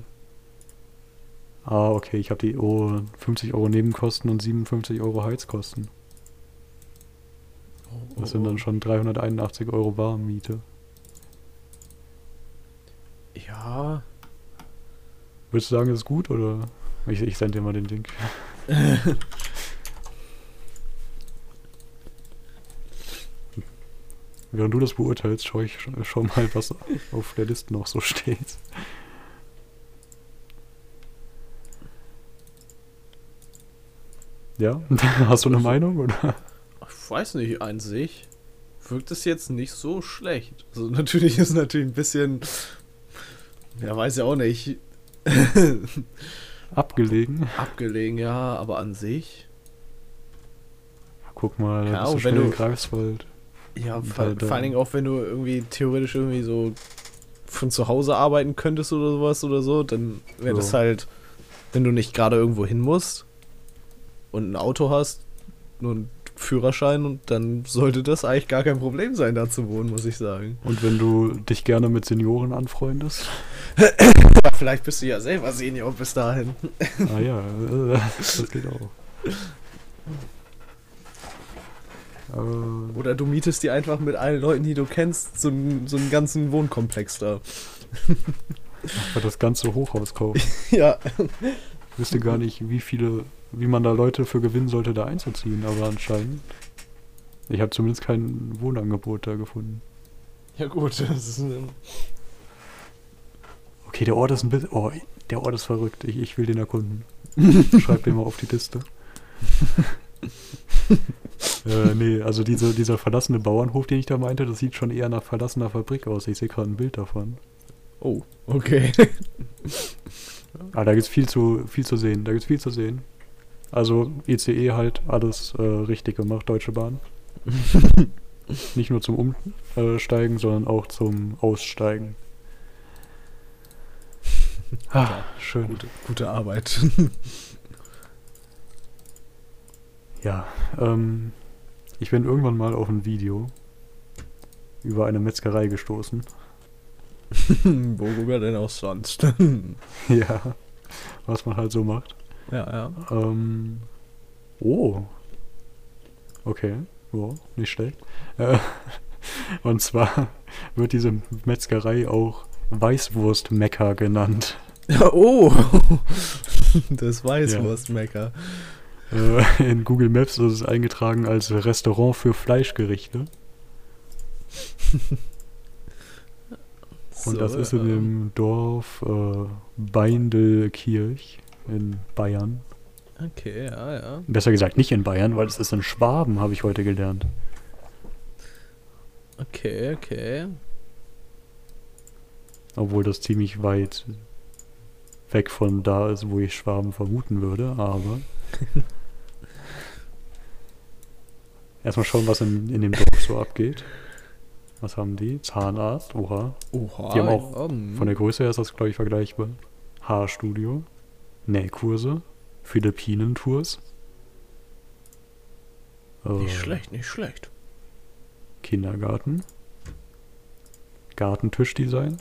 Ah, okay, ich habe die oh, 50 Euro Nebenkosten und 57 Euro Heizkosten. Das sind dann schon 381 Euro Warmmiete. Ja. Würdest du sagen, das ist gut oder? Ich, ich sende dir mal den Link. Während du das beurteilst, schau ich schau mal, was auf der Liste noch so steht. Ja? [LAUGHS] Hast du eine Meinung oder? Ich weiß nicht, an sich wirkt es jetzt nicht so schlecht. Also natürlich ist es natürlich ein bisschen, ja weiß ja auch nicht. [LAUGHS] Abgelegen. Abgelegen, ja, aber an sich. Guck mal, da bist du wenn du Greifswald. Ja, vor, vor allen Dingen auch, wenn du irgendwie theoretisch irgendwie so von zu Hause arbeiten könntest oder sowas oder so, dann wäre so. das halt, wenn du nicht gerade irgendwo hin musst und ein Auto hast, nur ein Führerschein und dann sollte das eigentlich gar kein Problem sein, da zu wohnen, muss ich sagen. Und wenn du dich gerne mit Senioren anfreundest? Vielleicht bist du ja selber Senior bis dahin. ah ja, äh, das geht auch. Oder du mietest die einfach mit allen Leuten, die du kennst, so, einen, so einen ganzen Wohnkomplex da. Einfach das ganze Hochhaus kaufen. [LAUGHS] ja. Ich wüsste gar nicht, wie viele wie man da Leute für gewinnen sollte, da einzuziehen, aber anscheinend. Ich habe zumindest kein Wohnangebot da gefunden. Ja gut, das ist ein Okay, der Ort ist ein bisschen. Oh, der Ort ist verrückt. Ich, ich will den erkunden. [LAUGHS] Schreib den mal auf die Liste. [LAUGHS] äh, nee, also diese, dieser verlassene Bauernhof, den ich da meinte, das sieht schon eher nach verlassener Fabrik aus. Ich sehe gerade ein Bild davon. Oh, okay. ah, da gibt's viel zu, viel zu sehen. Da gibt's viel zu sehen. Also ICE halt alles äh, richtig gemacht, Deutsche Bahn. [LAUGHS] Nicht nur zum Umsteigen, sondern auch zum Aussteigen. Ah, schön. Gute, gute Arbeit. [LAUGHS] ja, ähm, ich bin irgendwann mal auf ein Video über eine Metzgerei gestoßen. [LAUGHS] Worüber denn auch sonst? [LAUGHS] ja, was man halt so macht. Ja, ja. Ähm, oh. Okay. Ja, nicht schlecht. Äh, Und zwar wird diese Metzgerei auch Weißwurstmecker genannt. Oh, [LAUGHS] das Weißwurstmecker. Äh, in Google Maps ist es eingetragen als Restaurant für Fleischgerichte. Und das ist in dem Dorf äh, Beindelkirch in Bayern. Okay, ja, ja. Besser gesagt nicht in Bayern, weil es ist in Schwaben, habe ich heute gelernt. Okay, okay. Obwohl das ziemlich weit weg von da ist, wo ich Schwaben vermuten würde, aber. [LAUGHS] Erstmal schauen, was in, in dem Dorf so abgeht. Was haben die? Zahnarzt, oha. Oha. Die haben auch um, Von der Größe her ist das, glaube ich, vergleichbar. Haarstudio, Nähkurse, Philippinen-Tours. Nicht äh, schlecht, nicht schlecht. Kindergarten, Gartentischdesign,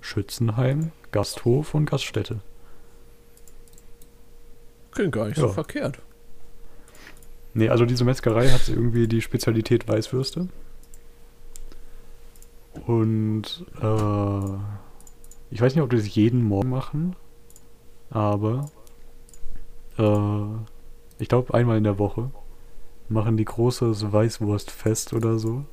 Schützenheim, Gasthof und Gaststätte. Klingt gar nicht so Ja. verkehrt. Nee, also diese Metzgerei hat irgendwie die Spezialität Weißwürste. Und äh, ich weiß nicht, ob die das jeden Morgen machen, aber äh, ich glaube einmal in der Woche machen die großes Weißwurstfest oder so.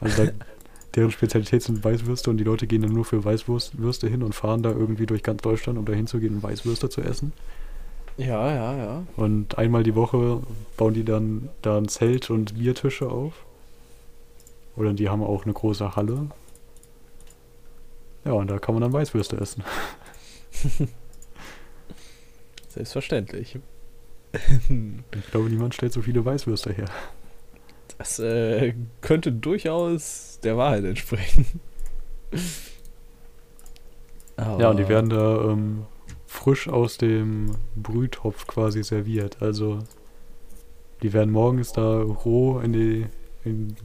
Also da, [LAUGHS] deren Spezialität sind Weißwürste und die Leute gehen dann nur für Weißwürste hin und fahren da irgendwie durch ganz Deutschland, um da hinzugehen und Weißwürste zu essen. Ja, ja, ja. Und einmal die Woche bauen die dann da ein Zelt und Biertische auf. Oder die haben auch eine große Halle. Ja, und da kann man dann Weißwürste essen. [LAUGHS] Selbstverständlich. Ich glaube, niemand stellt so viele Weißwürste her. Das äh, könnte durchaus der Wahrheit entsprechen. Ja, und die werden da ähm, frisch aus dem Brühtopf quasi serviert. Also die werden morgens da roh in, die, in,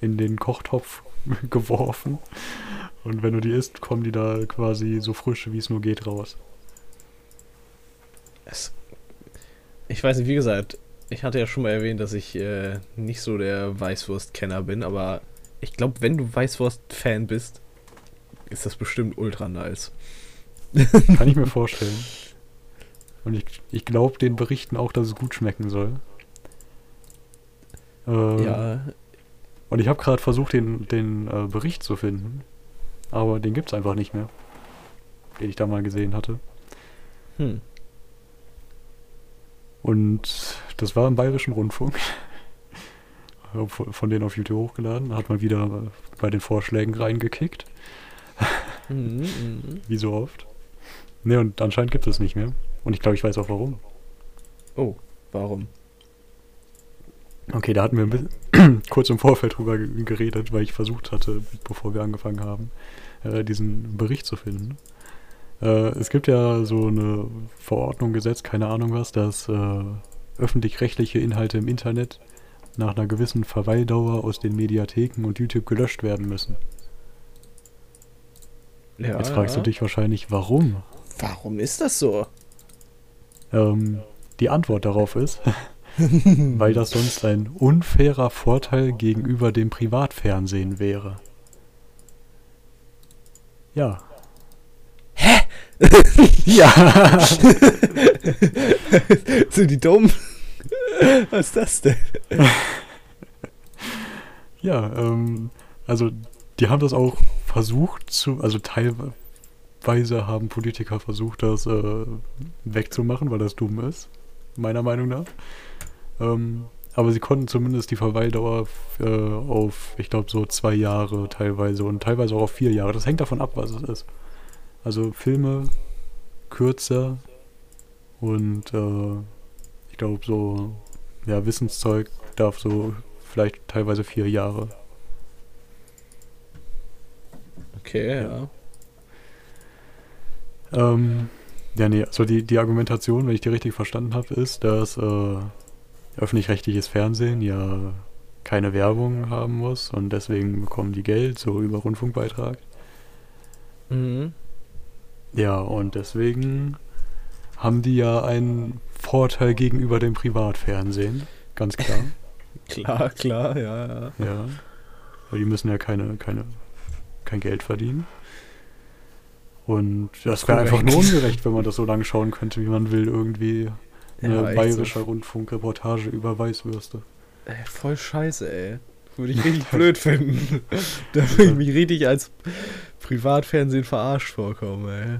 in den Kochtopf [LAUGHS] geworfen. Und wenn du die isst, kommen die da quasi so frisch, wie es nur geht, raus. Es, ich weiß nicht, wie gesagt, ich hatte ja schon mal erwähnt, dass ich äh, nicht so der Weißwurst-Kenner bin, aber ich glaube, wenn du Weißwurst-Fan bist, ist das bestimmt ultra nice. [LAUGHS] Kann ich mir vorstellen. Und ich, ich glaube den Berichten auch, dass es gut schmecken soll. Äh, Ja, Und ich habe gerade versucht, den, den äh, Bericht zu finden. Aber den gibt es einfach nicht mehr. Den ich da mal gesehen hatte. hm. Und das war im Bayerischen Rundfunk. Von denen auf YouTube hochgeladen. Hat mal wieder bei den Vorschlägen reingekickt. Mhm, mhm. Wie so oft. Ne, und anscheinend gibt es nicht mehr. Und ich glaube, ich weiß auch warum. Oh, warum? Okay, da hatten wir ein bisschen [CLEARS THROAT] kurz im Vorfeld drüber ge- geredet, weil ich versucht hatte, bevor wir angefangen haben, äh, diesen Bericht zu finden. Äh, es gibt ja so eine Verordnung, Gesetz, keine Ahnung was, dass äh, öffentlich-rechtliche Inhalte im Internet nach einer gewissen Verweildauer aus den Mediatheken und YouTube gelöscht werden müssen. Ja, Jetzt fragst ja. du dich wahrscheinlich, warum? Warum ist das so? Ähm, die Antwort darauf ist, [LAUGHS] weil das sonst ein unfairer Vorteil gegenüber dem Privatfernsehen wäre. Ja. [LAUGHS] Ja. [LAUGHS] Sind die dumm? Was ist das denn? Ja, ähm, also die haben das auch versucht zu, also teilweise haben Politiker versucht, das äh, wegzumachen, weil das dumm ist, meiner Meinung nach. Ähm, aber sie konnten zumindest die Verweildauer äh, auf, ich glaube, so zwei Jahre teilweise und teilweise auch auf vier Jahre. Das hängt davon ab, was es ist. Also Filme kürzer und äh, ich glaube so, ja, Wissenszeug darf so vielleicht teilweise vier Jahre. Okay, ja. Ähm, ja, nee, also die, die Argumentation, wenn ich die richtig verstanden habe, ist, dass äh, öffentlich-rechtliches Fernsehen ja keine Werbung haben muss und deswegen bekommen die Geld, so über Rundfunkbeitrag. Mhm. Ja, und deswegen haben die ja einen Vorteil gegenüber dem Privatfernsehen, ganz klar. [LAUGHS] Klar, klar, ja, ja. ja. Weil die müssen ja keine, keine, kein Geld verdienen. Und das wäre einfach nur ungerecht, wenn man das so lange schauen könnte, wie man will. Irgendwie eine Ja, bayerische Rundfunkreportage über Weißwürste. Ey, voll scheiße, ey. Würde ich richtig [LAUGHS] blöd finden. [LAUGHS] Da würde ich mich richtig als Privatfernsehen verarscht vorkommen, ey.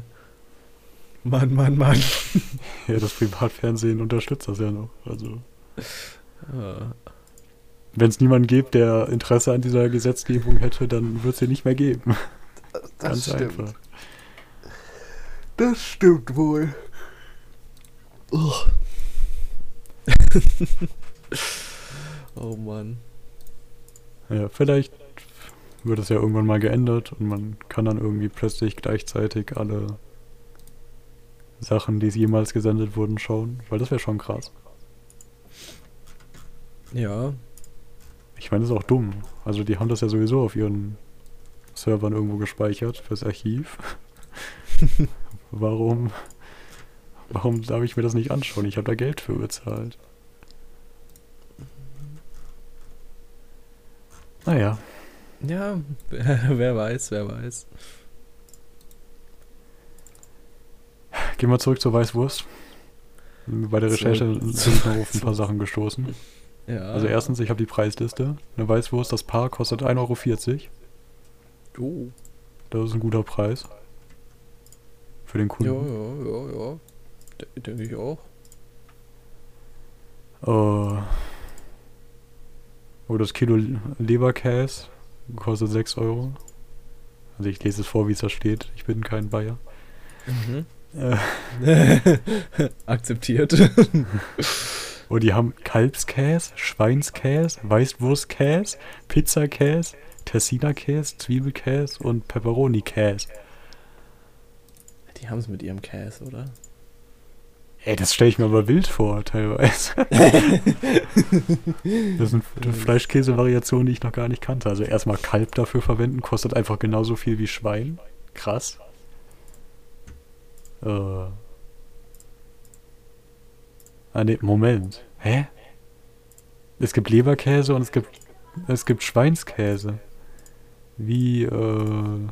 Mann, Mann, Mann. [LAUGHS] Ja, das Privatfernsehen unterstützt das ja noch. Also, Ja. wenn es niemanden gibt, der Interesse an dieser Gesetzgebung hätte, dann wird es sie nicht mehr geben. Ganz einfach. Das stimmt wohl. oh Mann. Ja, vielleicht wird es ja irgendwann mal geändert und man kann dann irgendwie plötzlich gleichzeitig alle Sachen, die jemals gesendet wurden, schauen, weil das wäre schon krass. Ja. Ich meine, das ist auch dumm. Also die haben das ja sowieso auf ihren Servern irgendwo gespeichert fürs Archiv. [LAUGHS] warum, warum darf ich mir das nicht anschauen? Ich habe da Geld für bezahlt. Naja, Ja, [LAUGHS] wer weiß, wer weiß. gehen wir zurück zur Weißwurst. Bei der Recherche [LAUGHS] sind wir auf ein paar Sachen gestoßen. Ja. Also erstens, ich habe die Preisliste. Eine Weißwurst, das Paar kostet 1,40 Euro. Oh. Das ist ein guter Preis. Für den Ja, Kunden. ja, ja, ja. De- Denke ich auch. Äh, oh, das Kilo Leberkäse kostet 6 Euro. Also ich lese es vor, wie es da steht. Ich bin kein Bayer. Mhm. Äh, [LAUGHS] Akzeptiert. [LAUGHS] oh, die haben Kalbskäse, Schweinskäse, Weißwurstkäse, Pizzakäse, Tessiner-Käse, Zwiebelkäse und Pepperoni-Käse. Die haben es mit ihrem Käse, oder? Ey, das stelle ich mir aber wild vor, teilweise. [LAUGHS] das sind Fleischkäse-Variationen, die ich noch gar nicht kannte. Also erstmal Kalb dafür verwenden, kostet einfach genauso viel wie Schwein. Krass. Äh. Ah, ne, Moment. Hä? Es gibt Leberkäse und es gibt, es gibt Schweinskäse. Wie, äh.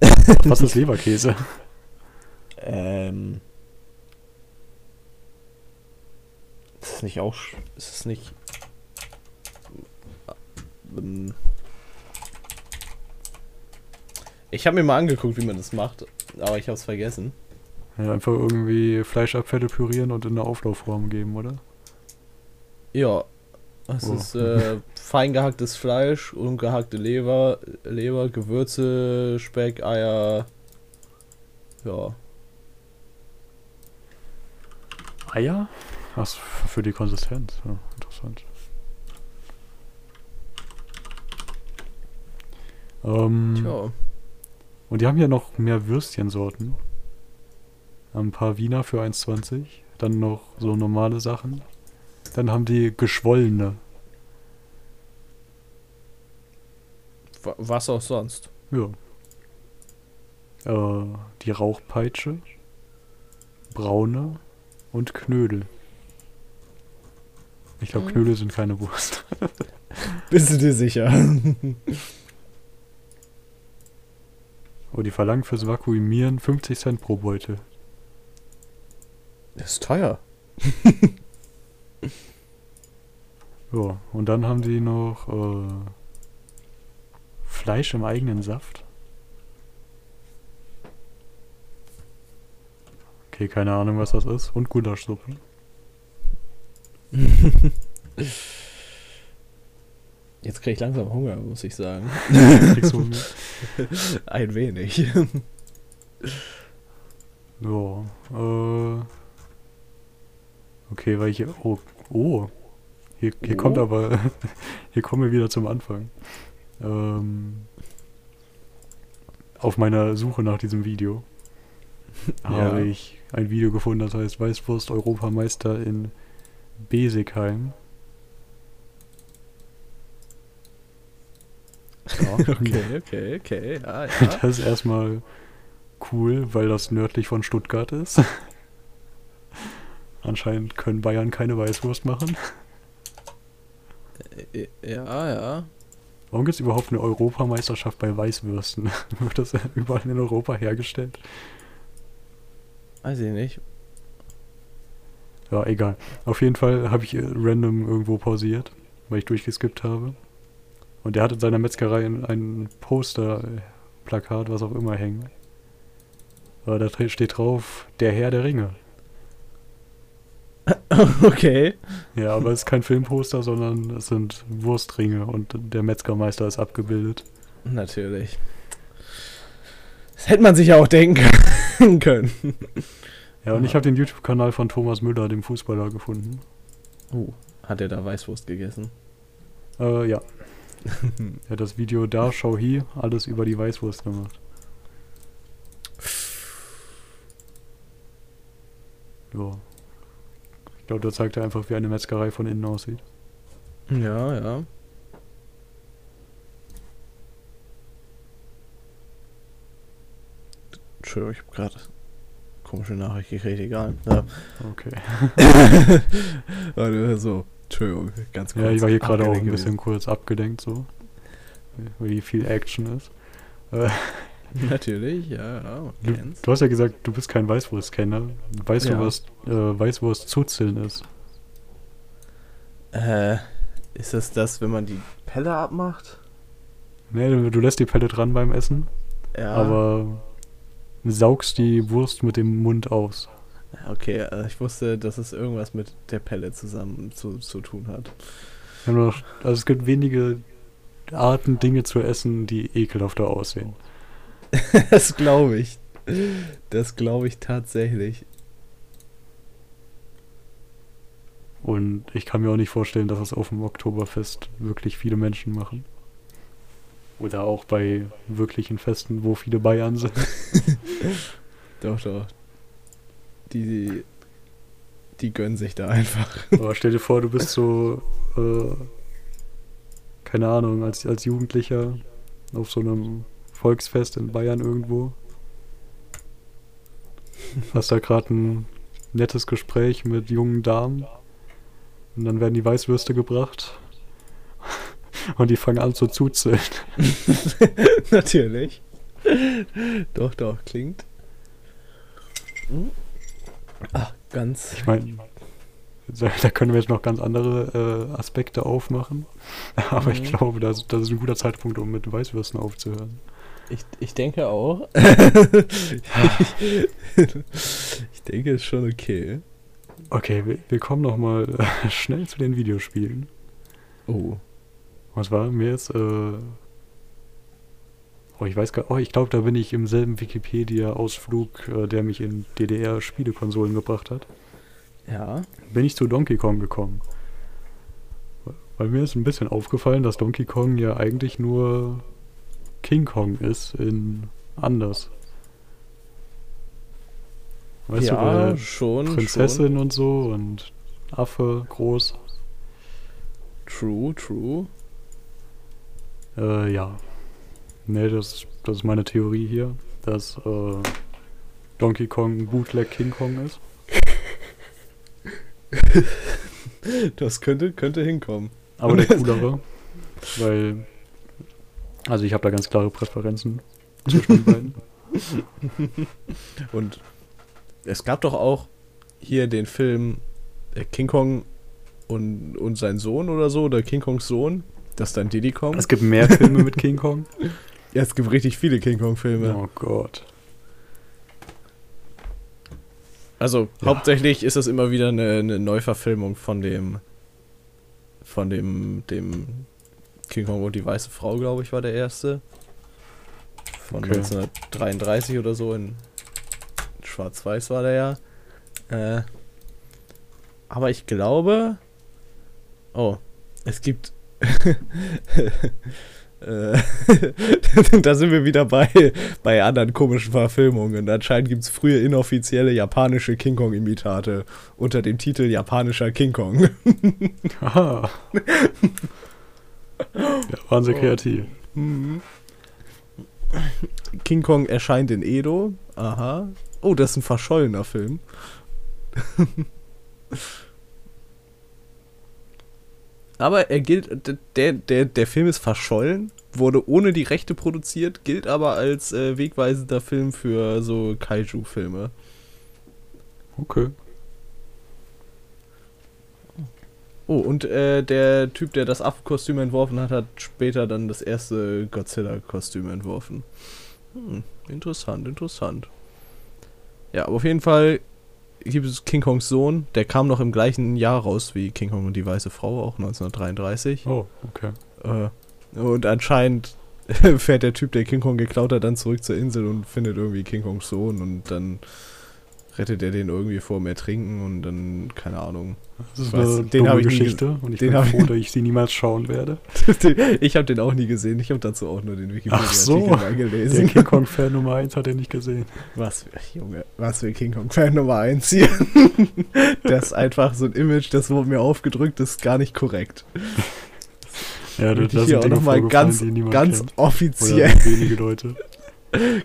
[LAUGHS] Was ist Leberkäse? Ähm. Ist es nicht auch. Ist es nicht. Ähm, Ich habe mir mal angeguckt, wie man das macht, aber ich habe es vergessen. Ja, einfach irgendwie Fleischabfälle pürieren und in eine Auflaufform geben, oder? Ja. Es Oh. ist äh, [LAUGHS] fein gehacktes Fleisch, ungehackte Leber, Leber, Gewürze, Speck, Eier. Ja. Eier? Was für die Konsistenz. Ja, interessant. Ähm, Tja. und die haben hier noch mehr Würstchensorten. Ein paar Wiener für 1,20. Dann noch so normale Sachen. Dann haben die geschwollene. Wa- Was auch sonst. Ja. Äh, die Rauchpeitsche. Braune. Und Knödel. Ich glaube, Mhm. Knödel sind keine Wurst. [LAUGHS] Bist du dir sicher? [LAUGHS] Oh, die verlangen fürs Vakuumieren 50 Cent pro Beutel. Das ist teuer. [LAUGHS] Ja, und dann haben die noch äh, Fleisch im eigenen Saft. Okay, keine Ahnung, was das ist. Und Gulaschsuppe. [LAUGHS] Jetzt kriege ich langsam Hunger, muss ich sagen. [LAUGHS] [LAUGHS] Ein wenig. Ja, äh. Okay, weil hier. Oh, oh. Hier, hier Oh. kommt aber. hier kommen wir wieder zum Anfang. Ähm. Auf meiner Suche nach diesem Video habe ich ein Video gefunden, das heißt Weißwurst Europameister in Besigheim. Ja, [LAUGHS] Okay, okay, okay. Ja, ja. [LAUGHS] Das ist erstmal cool, weil das nördlich von Stuttgart ist. [LAUGHS] Anscheinend können Bayern keine Weißwurst machen. Äh, Ja, ja. Warum gibt es überhaupt eine Europameisterschaft bei Weißwürsten? Wird das überall in Europa hergestellt? Weiß ich nicht. Ja, egal. Auf jeden Fall habe ich äh, random irgendwo pausiert, weil ich durchgeskippt habe. Und der hat in seiner Metzgerei ein, ein Poster, äh, Plakat, was auch immer hängen. Aber da steht drauf, der Herr der Ringe. [LAUGHS] okay. Ja, aber es ist kein Filmposter, sondern es sind Wurstringe und der Metzgermeister ist abgebildet. Natürlich. Das hätte man sich ja auch denken können. Ja, und ich habe den YouTube-Kanal von Thomas Müller, dem Fußballer, gefunden. Oh, hat er da Weißwurst gegessen? Äh, ja. [LAUGHS] Er hat das Video Da Schau Hi, alles über die Weißwurst gemacht. Ja. Ich glaube, da zeigt er einfach, wie eine Metzgerei von innen aussieht. Ja, ja. Entschuldigung, ich habe gerade komische Nachricht gekriegt, egal. Ja. Okay. [LAUGHS] Warte, so, Entschuldigung, ganz kurz. Ja, ich war hier gerade auch ein bisschen kurz abgelenkt, so. Weil hier viel Action ist. [LAUGHS] [LAUGHS] Natürlich, ja, ja. du, du hast ja gesagt, du bist kein Weißwurst-Kenner. Weißt Ja. du, was äh, Weißwurst-Zuzeln ist? Äh, ist das das, wenn man die Pelle abmacht? Nee, du, du lässt die Pelle dran beim Essen, Ja. aber saugst die Wurst mit dem Mund aus. Okay, äh, ich wusste, dass es irgendwas mit der Pelle zusammen zu, zu tun hat. Also es gibt wenige Arten, Dinge zu essen, die ekelhafter aussehen. [LAUGHS] das glaube ich. Das glaube ich tatsächlich. Und ich kann mir auch nicht vorstellen, dass es auf dem Oktoberfest wirklich viele Menschen machen. Oder auch bei wirklichen Festen, wo viele Bayern sind. [LAUGHS] Doch, doch. Die, die gönnen sich da einfach. Aber stell dir vor, du bist so, äh, keine Ahnung, als, als Jugendlicher auf so einem Volksfest in Bayern irgendwo. Hast da gerade ein nettes Gespräch mit jungen Damen. Und dann werden die Weißwürste gebracht. Und die fangen an zu zuzeln. [LAUGHS] Natürlich. Doch, doch, klingt. Hm. Ach, ganz. Ich meine, da können wir jetzt noch ganz andere äh, Aspekte aufmachen. [LAUGHS] Aber ich Mhm. glaube, das, das ist ein guter Zeitpunkt, um mit Weißwürsten aufzuhören. Ich, ich denke auch. [LAUGHS] ich denke, es ist schon okay. Okay, wir, wir kommen noch mal äh, schnell zu den Videospielen. Oh. Was war mir jetzt? Äh, oh, ich weiß gar Oh, ich glaube, da bin ich im selben Wikipedia-Ausflug, äh, der mich in DDR-Spielekonsolen gebracht hat. Ja. Bin ich zu Donkey Kong gekommen. Weil mir ist ein bisschen aufgefallen, dass Donkey Kong ja eigentlich nur King Kong ist in anders. Weißt ja, du, schon. Prinzessin und so und Affe groß. Schon. True, true. Äh, ja. Ne, das, das ist meine Theorie hier, dass äh, Donkey Kong ein Bootleg King Kong ist. [LAUGHS] Das könnte, könnte hinkommen. Aber der [LAUGHS] coolere. weil, also ich habe da ganz klare Präferenzen zwischen den [LAUGHS] beiden. Und es gab doch auch hier den Film äh, King Kong und, und sein Sohn oder so, oder King Kongs Sohn, das ist dann Diddy Kong. Es gibt mehr Filme mit King Kong. [LAUGHS] ja, es gibt richtig viele King Kong-Filme. Oh Gott. Also Ja. hauptsächlich ist es immer wieder eine, eine Neuverfilmung von dem von dem dem King Kong und die weiße Frau, glaube ich, war der erste. Von Okay. 1933 oder so in Schwarz-Weiß war der ja. Äh, aber ich glaube. Oh, es gibt. Äh, [LAUGHS] da sind wir wieder bei, bei anderen komischen Verfilmungen. Anscheinend gibt es früher inoffizielle japanische King Kong-Imitate unter dem Titel Japanischer King Kong. Aha. ja, waren sie Oh. kreativ. Mhm. King Kong erscheint in Edo. Aha. Oh, das ist ein verschollener Film. [LAUGHS] aber er gilt, der, der, der Film ist verschollen, wurde ohne die Rechte produziert, gilt aber als äh, wegweisender Film für so Kaiju-Filme. Okay. Oh, und äh, der Typ, der das Affenkostüm entworfen hat, hat später dann das erste Godzilla-Kostüm entworfen. Hm, interessant, interessant. Ja, aber auf jeden Fall King Kongs Sohn, der kam noch im gleichen Jahr raus wie King Kong und die Weiße Frau, auch 1933. Oh, okay. Äh, und anscheinend [LAUGHS] fährt der Typ, der King Kong geklaut hat, dann zurück zur Insel und findet irgendwie King Kongs Sohn und dann rettet er den irgendwie vor dem Ertrinken und dann, keine Ahnung. Das ist eine Den dumme nie Geschichte und ich bin froh, dass ich sie niemals schauen werde. [LAUGHS] ich habe den auch nie gesehen, ich habe dazu auch nur den Ach so. Wikipedia-Artikel mal Der gelesen. King Kong-Fan Nummer 1 hat er nicht gesehen. Was für, Junge, was für King Kong-Fan Nummer 1 hier. [LAUGHS] das ist einfach so ein Image, das wurde mir aufgedrückt, das ist gar nicht korrekt. [LAUGHS] Ja, da, Möchte da ich hier auch nochmal ganz, ganz kennt. offiziell, Oder wenige Leute.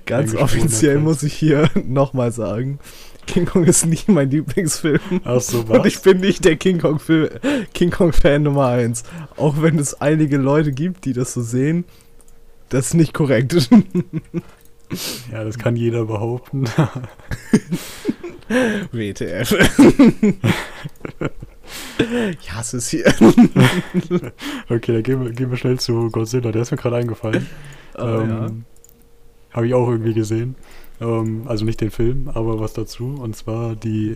ganz offiziell muss ich hier nochmal sagen, King Kong ist nicht mein Lieblingsfilm. Ach so, Und ich was? bin nicht der King Kong King Kong Fan Nummer 1. Auch wenn es einige Leute gibt, die das so sehen, das ist nicht korrekt. Ja, das kann jeder behaupten. [LAUGHS] WTF. ich hasse es hier. Okay, dann gehen wir, gehen wir schnell zu Godzilla. Der ist mir gerade eingefallen. Ja. ähm, Habe ich auch irgendwie gesehen. Ähm, also nicht den Film, aber was dazu. Und zwar die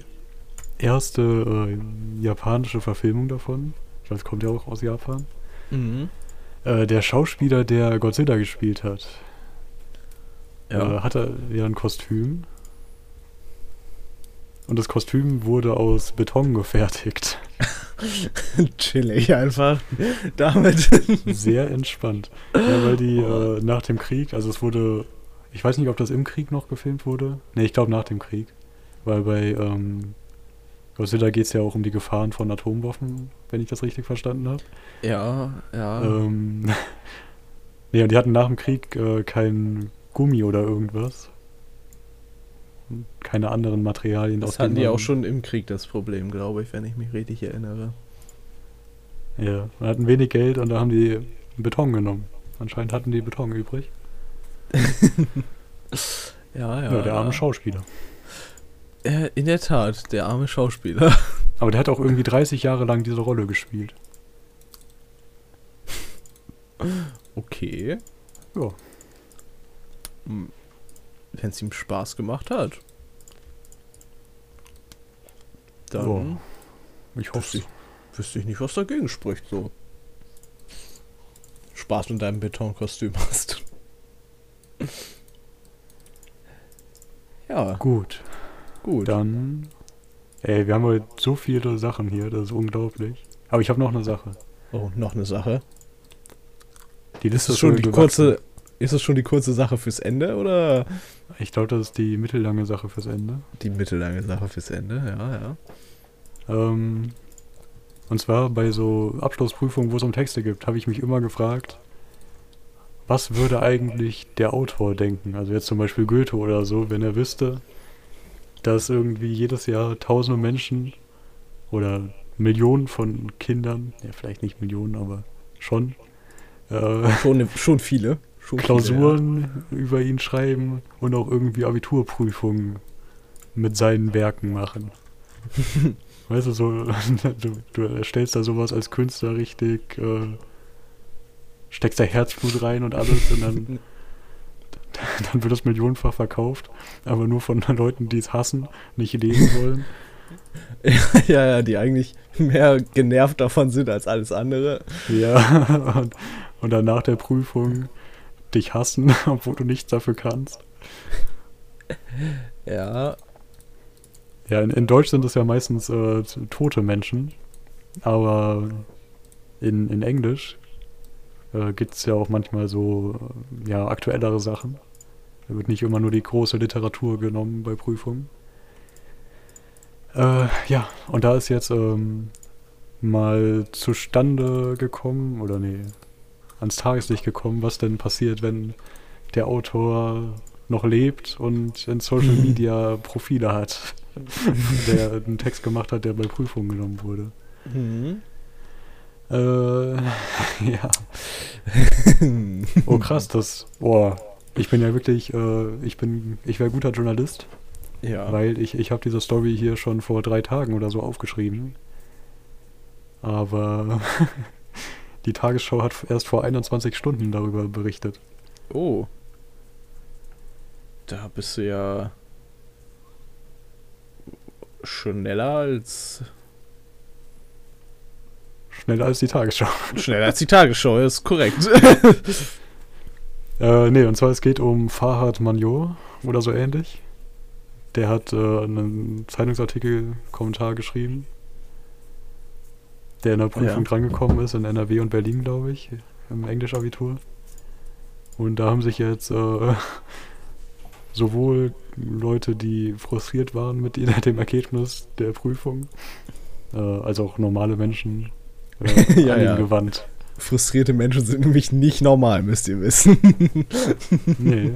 erste äh, japanische Verfilmung davon. Ich weiß, kommt ja auch aus Japan. Mhm. Äh, der Schauspieler, der Godzilla gespielt hat, Ja. äh, hatte ja ein Kostüm. Und das Kostüm wurde aus Beton gefertigt. [LAUGHS] Chillig einfach. Damit. Sehr entspannt. Ja, weil die äh, nach dem Krieg, also es wurde, ich weiß nicht, ob das im Krieg noch gefilmt wurde. Ne, ich glaube nach dem Krieg. Weil bei ähm, Godzilla geht es ja auch um die Gefahren von Atomwaffen, wenn ich das richtig verstanden habe. ja, ja. Ähm, [LAUGHS] ne, und die hatten nach dem Krieg äh, kein Gummi oder irgendwas. Keine anderen Materialien. das hatten die auch schon im Krieg das Problem, glaube ich, wenn ich mich richtig erinnere. Ja, wir hatten wenig Geld und da haben die Beton genommen. Anscheinend hatten die Beton übrig. [LAUGHS] Ja, ja. Ja, der arme Schauspieler. Äh, in der Tat, der arme Schauspieler. [LAUGHS] Aber der hat auch irgendwie 30 Jahre lang diese Rolle gespielt. Okay. Ja. Wenn es ihm Spaß gemacht hat. Dann Ich wüsste hoffe. ich, wüsste ich nicht, was dagegen spricht, so. Spaß mit deinem Betonkostüm hast. Ja, Gut, gut. dann. Ey, wir haben heute so viele Sachen hier, das ist unglaublich. Aber ich habe noch eine Sache. Oh, noch eine Sache. Die Ist Liste es schon die kurze, ist es schon die kurze Sache fürs Ende oder Ich glaube, das ist die mittellange Sache fürs Ende. die mittellange Sache fürs Ende? Ja, ja. Ähm, und zwar bei so Abschlussprüfungen, wo es um Texte gibt, habe ich mich immer gefragt, was würde eigentlich der Autor denken? Also jetzt zum Beispiel Goethe oder so, wenn er wüsste, dass irgendwie jedes Jahr tausende Menschen oder Millionen von Kindern, ja vielleicht nicht Millionen, aber schon, äh, Schon, schon viele. Schon Klausuren über ihn schreiben und auch irgendwie Abiturprüfungen mit seinen Werken machen. [LAUGHS] weißt du, so, [LAUGHS] du, du erstellst da sowas als Künstler richtig, äh, steckst da Herzblut rein und alles und dann, [LAUGHS] dann wird das millionenfach verkauft, aber nur von Leuten, die es hassen, nicht lesen wollen. [LAUGHS] ja, ja, die eigentlich mehr genervt davon sind als alles andere. Ja, [LAUGHS] und, und dann nach der Prüfung dich hassen, obwohl du nichts dafür kannst. Ja, Ja, in, in Deutsch sind es ja meistens äh, tote Menschen, aber in, in Englisch äh, gibt es ja auch manchmal so äh, ja, aktuellere Sachen. Da wird nicht immer nur die große Literatur genommen bei Prüfungen. Äh, ja, und da ist jetzt ähm, mal zustande gekommen, oder nee, ans Tageslicht gekommen, was denn passiert, wenn der Autor noch lebt und in Social [LAUGHS] Media Profile hat [LAUGHS] der einen Text gemacht hat, der bei Prüfungen genommen wurde. Mhm. Äh, [LAUGHS] ja. [LAUGHS] oh krass, das. Boah. Ich bin ja wirklich, äh, ich bin, ich wäre guter Journalist, Ja. weil ich, ich habe diese Story hier schon vor drei Tagen oder so aufgeschrieben. Aber [LAUGHS] die Tagesschau hat erst vor 21 Stunden darüber berichtet. Oh. Da bist du ja schneller als Schneller als die Tagesschau. [LAUGHS] schneller als die Tagesschau, ist korrekt. [LAUGHS] Äh, nee, und zwar es geht um Farhad Manjor oder so ähnlich. Der hat äh, einen Zeitungsartikel, Kommentar geschrieben, der in der Prüfung Ja. drangekommen ist, in NRW und Berlin, glaube ich, im Englischabitur. Und da haben sich jetzt äh, [LAUGHS] sowohl Leute, die frustriert waren mit dem Ergebnis der Prüfung, äh, als auch normale Menschen [LAUGHS] Ja, ja. gewandt. Frustrierte Menschen sind nämlich nicht normal, müsst ihr wissen. [LAUGHS] Nee.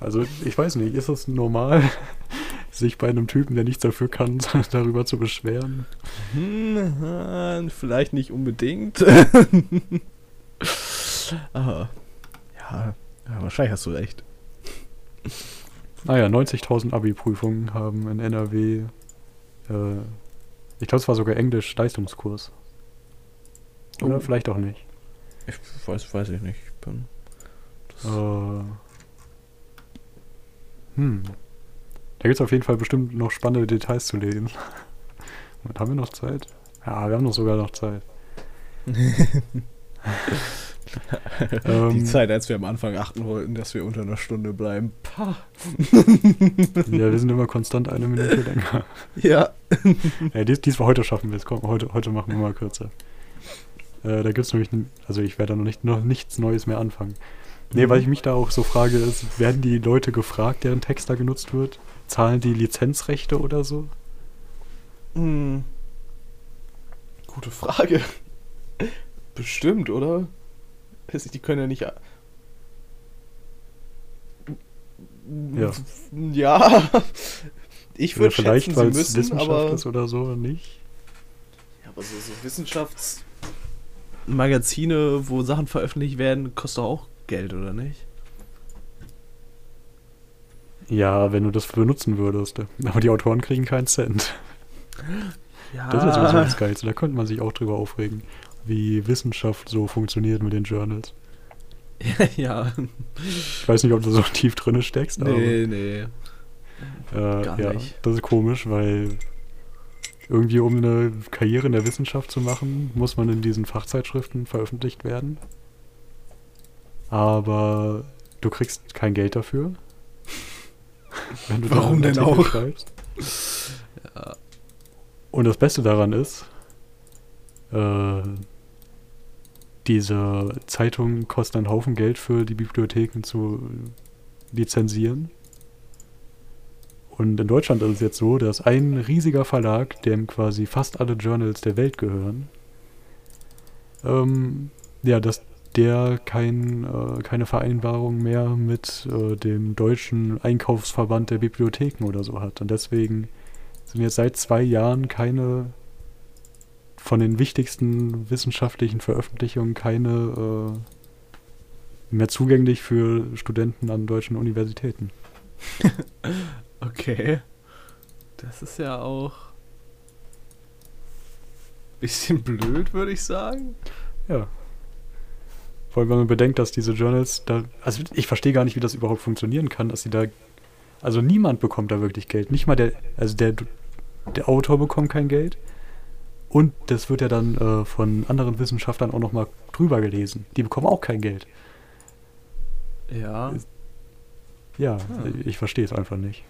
Also ich weiß nicht, ist es normal, [LAUGHS] sich bei einem Typen, der nichts dafür kann, darüber zu beschweren? Hm, äh, vielleicht nicht unbedingt. Aber ja, ja, wahrscheinlich hast du recht. Naja, 90.000 Abi-Prüfungen haben in NRW, äh, ich glaube es war sogar Englisch-Leistungskurs. Oder Oh. vielleicht auch nicht. Ich weiß, weiß ich nicht. Ich bin Äh, hm. Da gibt es auf jeden Fall bestimmt noch spannende Details zu lesen. Und [LAUGHS] haben wir noch Zeit? Ja, wir haben noch sogar noch Zeit. [LAUGHS] [LAUGHS] die Ähm, Zeit, als wir am Anfang achten wollten, dass wir unter einer Stunde bleiben. Pah. Ja, wir sind immer konstant eine Minute länger. [LAUGHS] Ja. Ja, dies, diesmal heute schaffen wir es. Komm, heute, heute machen wir mal kürzer. Äh, da gibt es nämlich, also ich werde da noch, nicht, noch nichts Neues mehr anfangen. Nee, Mhm. weil ich mich da auch so frage, ist, werden die Leute gefragt, deren Text da genutzt wird? Zahlen die Lizenzrechte oder so? Hm. Gute Frage. Bestimmt, oder? Die können ja nicht. Ja. Ja. Ich würde vielleicht, schätzen, weil sie es müssen, Wissenschaft aber. ist oder so, nicht? Ja, aber so, so Wissenschaftsmagazine, wo Sachen veröffentlicht werden, kostet auch Geld, oder nicht? Ja, wenn du das benutzen würdest. Aber die Autoren kriegen keinen Cent. Ja. Das ist sowieso das Geilste. Da könnte man sich auch drüber aufregen, wie Wissenschaft so funktioniert mit den Journals. [LAUGHS] ja. Ich weiß nicht, ob du so tief drin steckst, Nee, nee. aber äh, gar ja, nicht. das ist komisch, weil irgendwie um eine Karriere in der Wissenschaft zu machen, muss man in diesen Fachzeitschriften veröffentlicht werden. Aber du kriegst kein Geld dafür. [LAUGHS] Warum denn auch? Schreibst. Ja. Und das Beste daran ist, äh, diese Zeitungen kosten einen Haufen Geld für die Bibliotheken zu lizenzieren. Und in Deutschland ist es jetzt so, dass ein riesiger Verlag, dem quasi fast alle Journals der Welt gehören, ähm, ja, dass der kein, äh, keine Vereinbarung mehr mit äh, dem deutschen Einkaufsverband der Bibliotheken oder so hat. Und deswegen sind jetzt seit zwei Jahren keine von den wichtigsten wissenschaftlichen Veröffentlichungen keine äh, mehr zugänglich für Studenten an deutschen Universitäten. [LAUGHS] Okay. Das ist ja auch. Bisschen blöd, würde ich sagen. Ja. Vor allem, wenn man bedenkt, dass diese Journals da. Also ich verstehe gar nicht, wie das überhaupt funktionieren kann, dass sie da. Also niemand bekommt da wirklich Geld. Nicht mal der. Also der, der Autor bekommt kein Geld. Und das wird ja dann äh, von anderen Wissenschaftlern auch nochmal drüber gelesen. Die bekommen auch kein Geld. Ja. Ja, Ah. ich verstehe es einfach nicht.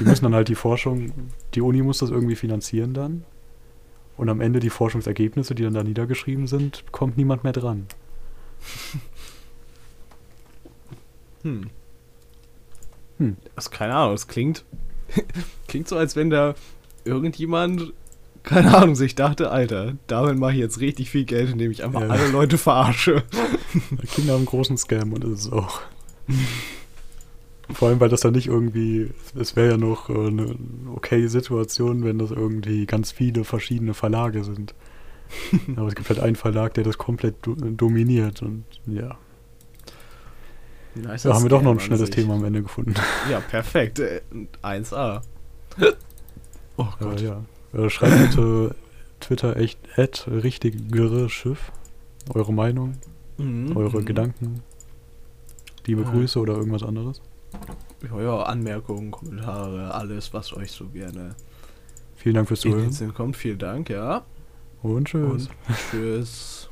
Die müssen dann halt die Forschung, die Uni muss das irgendwie finanzieren dann. Und am Ende die Forschungsergebnisse, die dann da niedergeschrieben sind, kommt niemand mehr dran. [LAUGHS] Hm. Hm. Also keine Ahnung, es klingt. [LAUGHS] klingt so, als wenn da irgendjemand. Keine Ahnung, sich dachte, Alter, damit mache ich jetzt richtig viel Geld, indem ich einfach Ja. alle Leute verarsche. [LAUGHS] Kinder haben einen großen Scam und das ist es auch. [LAUGHS] Vor allem, weil das dann nicht irgendwie, es wäre ja noch äh, eine okay Situation, wenn das irgendwie ganz viele verschiedene Verlage sind. [LAUGHS] Aber es gibt halt einen Verlag, der das komplett do dominiert und ja. Nice Da haben wir doch noch ein schnelles sich. Thema am Ende gefunden. Ja, perfekt. Äh, 1A. Oh Gott. Äh, ja. Äh, schreibt bitte Twitter echt at richtigere Schiff. Eure Meinung, Mhm, eure mhm. Gedanken, liebe Ja. Grüße oder irgendwas anderes. Ja, ja, Anmerkungen, Kommentare, alles, was euch so gerne Vielen Dank fürs Zuhören kommt. Vielen Dank, ja. und tschüss. Und tschüss.